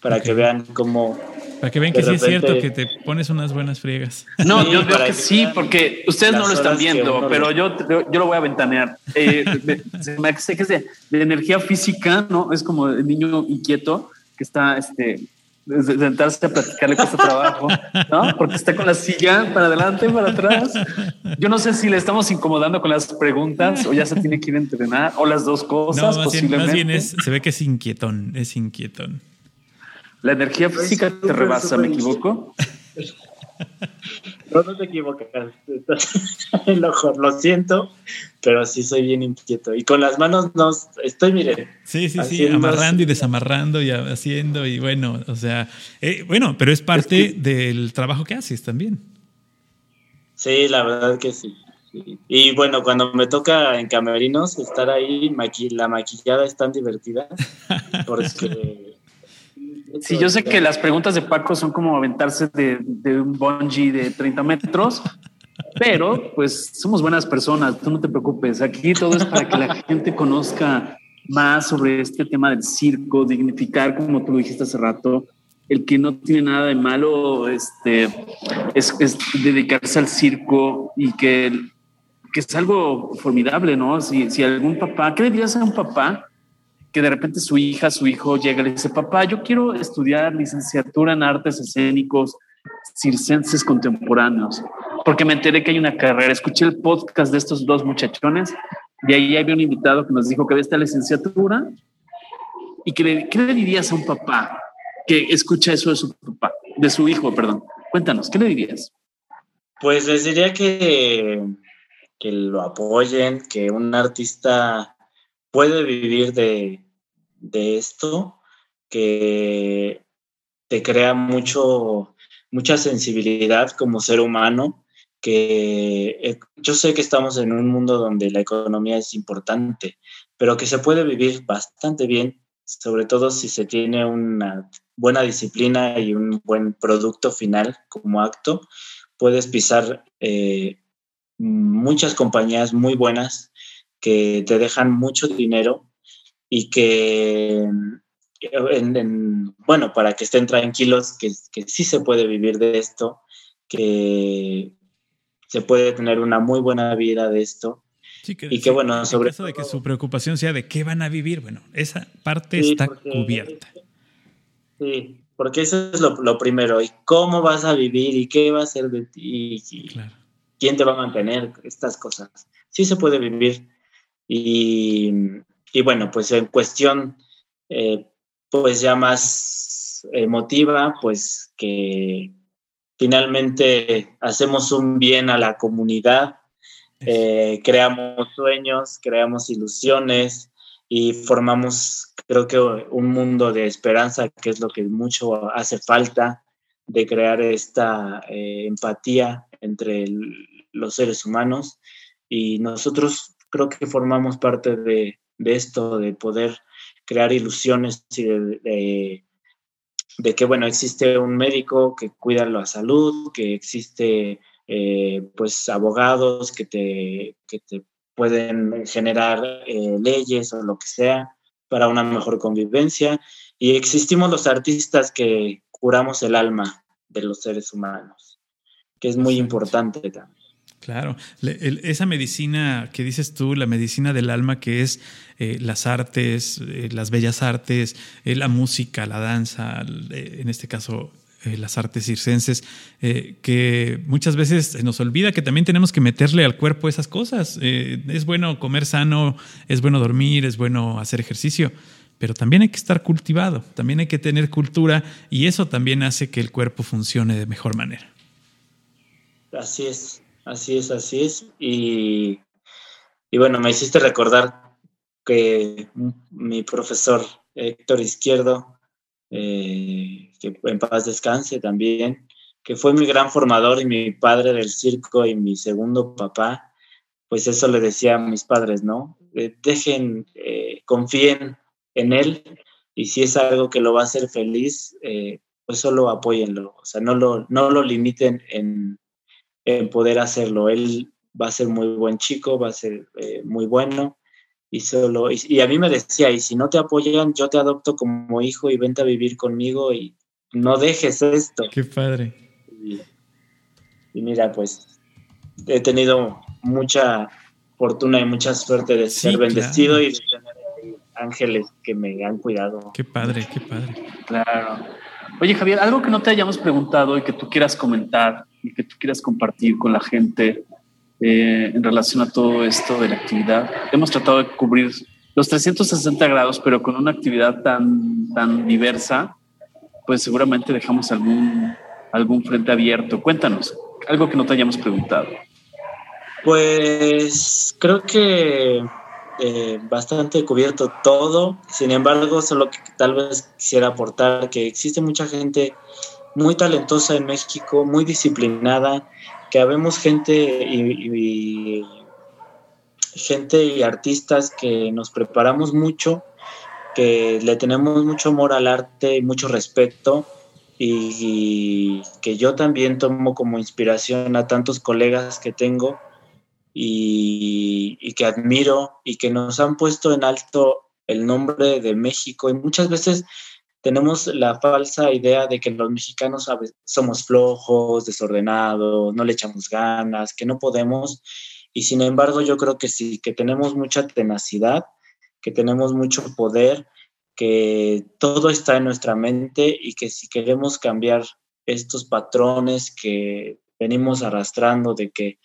para que vean cómo... Para que vean que sí es cierto que te pones unas buenas friegas. No, yo creo que, sí, porque ustedes no lo están viendo, pero yo, yo lo voy a ventanear. Eh, me sé que es de, energía física, ¿no? Es como el niño inquieto que está, este, sentarse a platicar le cuesta trabajo, ¿no? Porque está con la silla para adelante, para atrás. Yo no sé si le estamos incomodando con las preguntas o ya se tiene que ir a entrenar o las dos cosas. No, más bien, se ve que es inquietón, es inquietón. La energía física te rebasa, ¿me equivoco? No, no te equivocas. Lo, lo siento, pero sí soy bien inquieto. Y con las manos no estoy, mire. Sí, sí, sí, amarrando y desamarrando y haciendo y bueno, o sea, eh, bueno, pero es parte del trabajo que haces también. Sí, la verdad que sí. Y bueno, cuando me toca en camerinos estar ahí, la maquillada es tan divertida porque Sí, yo sé que las preguntas de Paco son como aventarse de, un bungee de 30 metros, pero pues somos buenas personas, tú no te preocupes. Aquí todo es para que la gente conozca más sobre este tema del circo, dignificar, como tú lo dijiste hace rato, el que no tiene nada de malo este, es, dedicarse al circo y que, que, es algo formidable, ¿no? Si, si algún papá, ¿qué debería ser un papá? Que de repente su hija, su hijo llega y le dice, papá, yo quiero estudiar licenciatura en artes escénicos circenses contemporáneos, porque me enteré que hay una carrera, escuché el podcast de estos dos muchachones y ahí había un invitado que nos dijo que había esta licenciatura y ¿qué le dirías a un papá que escucha eso de su papá, de su hijo, perdón? Cuéntanos, ¿qué le dirías? Pues les diría que, que lo apoyen, que un artista puede vivir de, esto, que te crea mucho, mucha sensibilidad como ser humano, que eh, yo sé que estamos en un mundo donde la economía es importante, pero que se puede vivir bastante bien, sobre todo si se tiene una buena disciplina y un buen producto final como acto, puedes pisar eh, muchas compañías muy buenas que te dejan mucho dinero y que, bueno, para que estén tranquilos, que, que sí se puede vivir de esto, que se puede tener una muy buena vida de esto. y que bueno, sobre eso de que su preocupación sea de qué van a vivir, bueno, esa parte está cubierta. Sí, porque eso es lo, primero. ¿Y cómo vas a vivir? ¿Y qué va a ser de ti? ¿Y ¿Quién te va a mantener? Estas cosas. Sí se puede vivir y, bueno, pues en cuestión, eh, pues ya más emotiva, pues que finalmente hacemos un bien a la comunidad, eh, creamos sueños, creamos ilusiones y formamos, creo que un mundo de esperanza, que es lo que mucho hace falta, de crear esta eh, empatía entre los seres humanos. Y nosotros creo que formamos parte de, esto, de poder crear ilusiones y de, que, bueno, existe un médico que cuida la salud, que existe, eh, pues, abogados que te, te pueden generar eh, leyes o lo que sea para una mejor convivencia. Y existimos los artistas que curamos el alma de los seres humanos, que es muy importante también. Claro, esa medicina que dices tú, la medicina del alma, que es eh, las artes, eh, las bellas artes, eh, la música, la danza, en este caso las artes circenses, que muchas veces nos olvida que también tenemos que meterle al cuerpo esas cosas. es bueno comer sano, es bueno dormir, es bueno hacer ejercicio, pero también hay que estar cultivado, también hay que tener cultura y eso también hace que el cuerpo funcione de mejor manera. Así es. Así es, así es. Y, bueno, me hiciste recordar que mi profesor Héctor Izquierdo eh, que en paz descanse también, que fue mi gran formador y mi padre del circo y mi segundo papá, pues eso le decía a mis padres, ¿no? Eh, dejen, eh, confíen en él y si es algo que lo va a hacer feliz, pues solo apóyenlo, o sea, no lo, no lo limiten en, en poder hacerlo. Él va a ser muy buen chico, va a ser muy bueno y solo y, a mí me decía y si no te apoyan yo te adopto como hijo y vente a vivir conmigo y no dejes esto qué padre. Y, mira pues he tenido mucha fortuna y mucha suerte de ser bendecido y de tener ángeles que me han cuidado. Qué padre qué padre. Claro oye Javier algo que no te hayamos preguntado y que tú quieras comentar y que tú quieras compartir con la gente eh, en relación a todo esto de la actividad. Hemos tratado de cubrir los 360 grados, pero con una actividad tan, tan diversa, pues seguramente dejamos algún, algún frente abierto. Cuéntanos, algo que no te hayamos preguntado. Pues creo que eh, bastante cubierto todo. Sin embargo, solo que tal vez quisiera aportar que existe mucha gente muy talentosa en México, muy disciplinada, que habemos gente y, gente y artistas que nos preparamos mucho, que le tenemos mucho amor al arte y mucho respeto y, que yo también tomo como inspiración a tantos colegas que tengo y, que admiro y que nos han puesto en alto el nombre de México y muchas veces tenemos la falsa idea de que los mexicanos somos flojos, desordenados, no le echamos ganas, que no podemos. Y sin embargo, yo creo que sí, que tenemos mucha tenacidad, que tenemos mucho poder, que todo está en nuestra mente y que si queremos cambiar estos patrones que venimos arrastrando de que,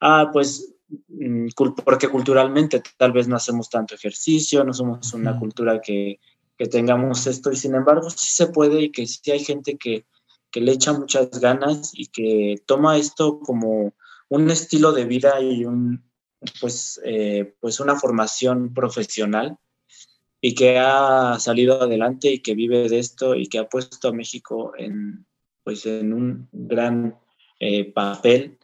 ah, pues, mm, porque culturalmente tal vez no hacemos tanto ejercicio, no somos una cultura que que tengamos esto y sin embargo sí se puede y que sí hay gente que, le echa muchas ganas y que toma esto como un estilo de vida y un, pues, eh, pues una formación profesional y que ha salido adelante y que vive de esto y que ha puesto a México en, pues, en un gran eh, papel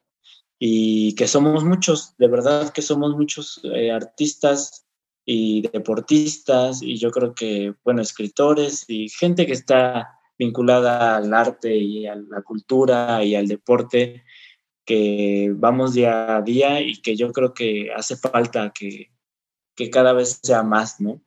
y que somos muchos, de verdad que somos muchos eh, artistas y deportistas y yo creo que, bueno, escritores y gente que está vinculada al arte y a la cultura y al deporte, que vamos día a día y que yo creo que hace falta que, cada vez sea más, ¿no?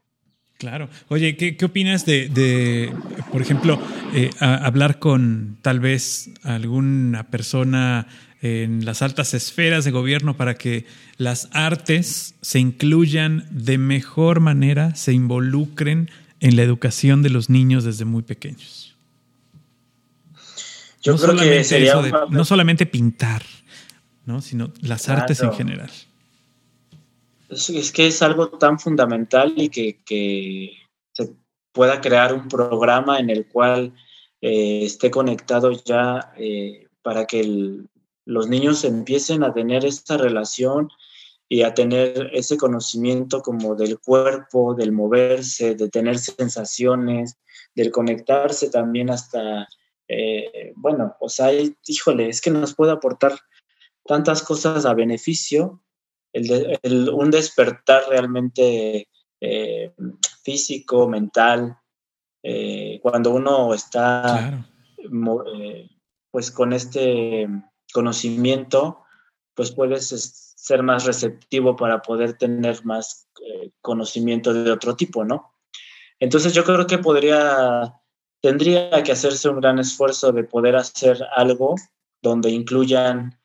Claro. Oye, ¿qué, qué opinas de, de, por ejemplo, eh, hablar con tal vez alguna persona en las altas esferas de gobierno para que las artes se incluyan de mejor manera, se involucren en la educación de los niños desde muy pequeños. Yo no creo que sería no solamente pintar, ¿no? sino las artes en general. Es, que es algo tan fundamental y que, se pueda crear un programa en el cual eh, esté conectado ya eh, para que el, los niños empiecen a tener esta relación y a tener ese conocimiento como del cuerpo, del moverse, de tener sensaciones, del conectarse también hasta, eh, bueno, o sea, híjole, es que nos puede aportar tantas cosas a beneficio, un despertar realmente eh, físico, mental, eh, cuando uno está pues con este conocimiento, pues puedes ser más receptivo para poder tener más eh, conocimiento de otro tipo, ¿no? Entonces yo creo que podría, tendría que hacerse un gran esfuerzo de poder hacer algo donde incluyan,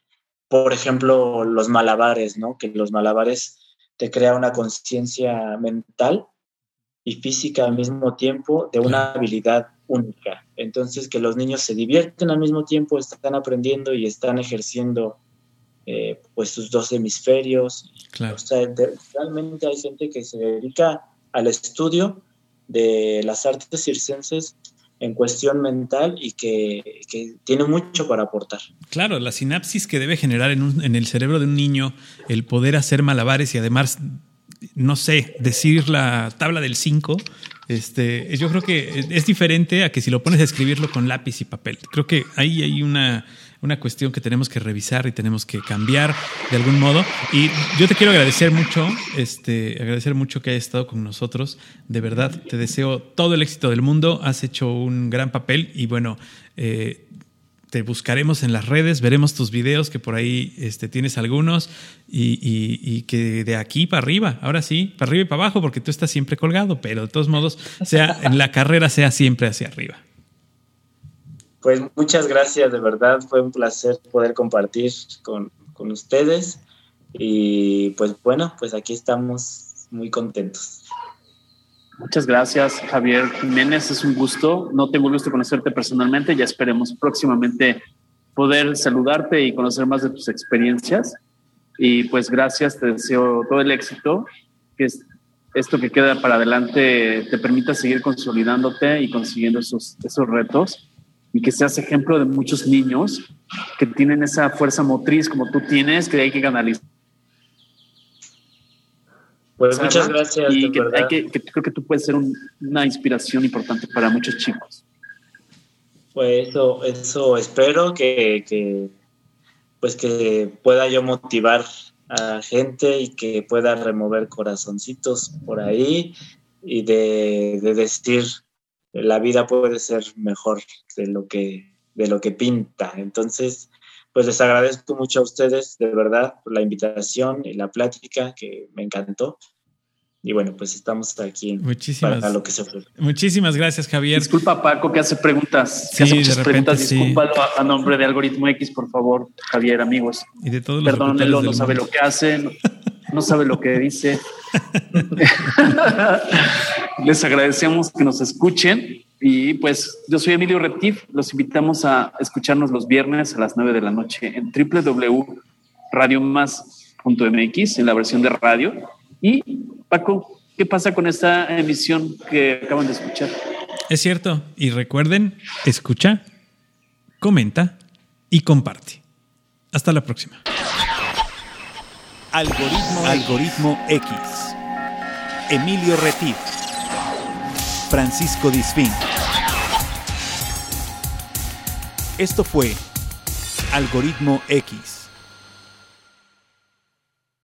por ejemplo, los malabares, ¿no? Que los malabares te crea una conciencia mental y física al mismo tiempo de una habilidad única. Entonces, que los niños se divierten al mismo tiempo, están aprendiendo y están ejerciendo eh, pues sus dos hemisferios. Claro. realmente hay gente que se dedica al estudio de las artes circenses en cuestión mental y que, tiene mucho para aportar. Claro, la sinapsis que debe generar en, en el cerebro de un niño el poder hacer malabares y además no sé, decir la tabla del 5, este, yo creo que es diferente a que si lo pones a escribirlo con lápiz y papel. Creo que ahí hay una, una cuestión que tenemos que revisar y tenemos que cambiar de algún modo. Y yo te quiero agradecer mucho, este, agradecer mucho que hayas estado con nosotros. De verdad, te deseo todo el éxito del mundo. Has hecho un gran papel y bueno, eh, te buscaremos en las redes, veremos tus videos, que por ahí este, tienes algunos, y, que de aquí para arriba, ahora sí, para arriba y para abajo, porque tú estás siempre colgado, pero de todos modos, sea en la carrera sea siempre hacia arriba. Pues muchas gracias, de verdad, fue un placer poder compartir con, con ustedes, y pues bueno, pues aquí estamos muy contentos. Muchas gracias, Javier Jiménez. Es un gusto. No tengo el gusto de conocerte personalmente. Ya esperemos próximamente poder saludarte y conocer más de tus experiencias. Y pues gracias, te deseo todo el éxito, que esto que queda para adelante te permita seguir consolidándote y consiguiendo esos, esos retos y que seas ejemplo de muchos niños que tienen esa fuerza motriz como tú tienes, que hay que canalizar pues muchas gracias. Y que, creo que tú puedes ser una inspiración importante para muchos chicos. Pues eso, eso espero que, pues que pueda yo motivar a gente y que pueda remover corazoncitos por ahí y de, de decir la vida puede ser mejor de lo que de lo que pinta. Entonces, pues les agradezco mucho a ustedes, de verdad, por la invitación y la plática que me encantó. Y bueno, pues estamos aquí muchísimas, para lo que se ofrece. Muchísimas gracias, Javier. Disculpa, Paco, que hace preguntas. que hace muchas preguntas. Discúlpalo a, nombre de Algoritmo X, por favor, Javier, amigos. Y de todos los Perdónenlo, no sabe lo que hace, no sabe lo que dice. Les agradecemos que nos escuchen y pues yo soy Emilio Retif, los invitamos a escucharnos los viernes a las 9 de la noche en www.radiomás.mx en la versión de radio. Y Paco, ¿qué pasa con esta emisión que acaban de escuchar? Es cierto, y recuerden, escucha, comenta y comparte. Hasta la próxima. Algoritmo, Algoritmo X. Emilio Retif. Francisco Disfín. Esto fue Algoritmo X.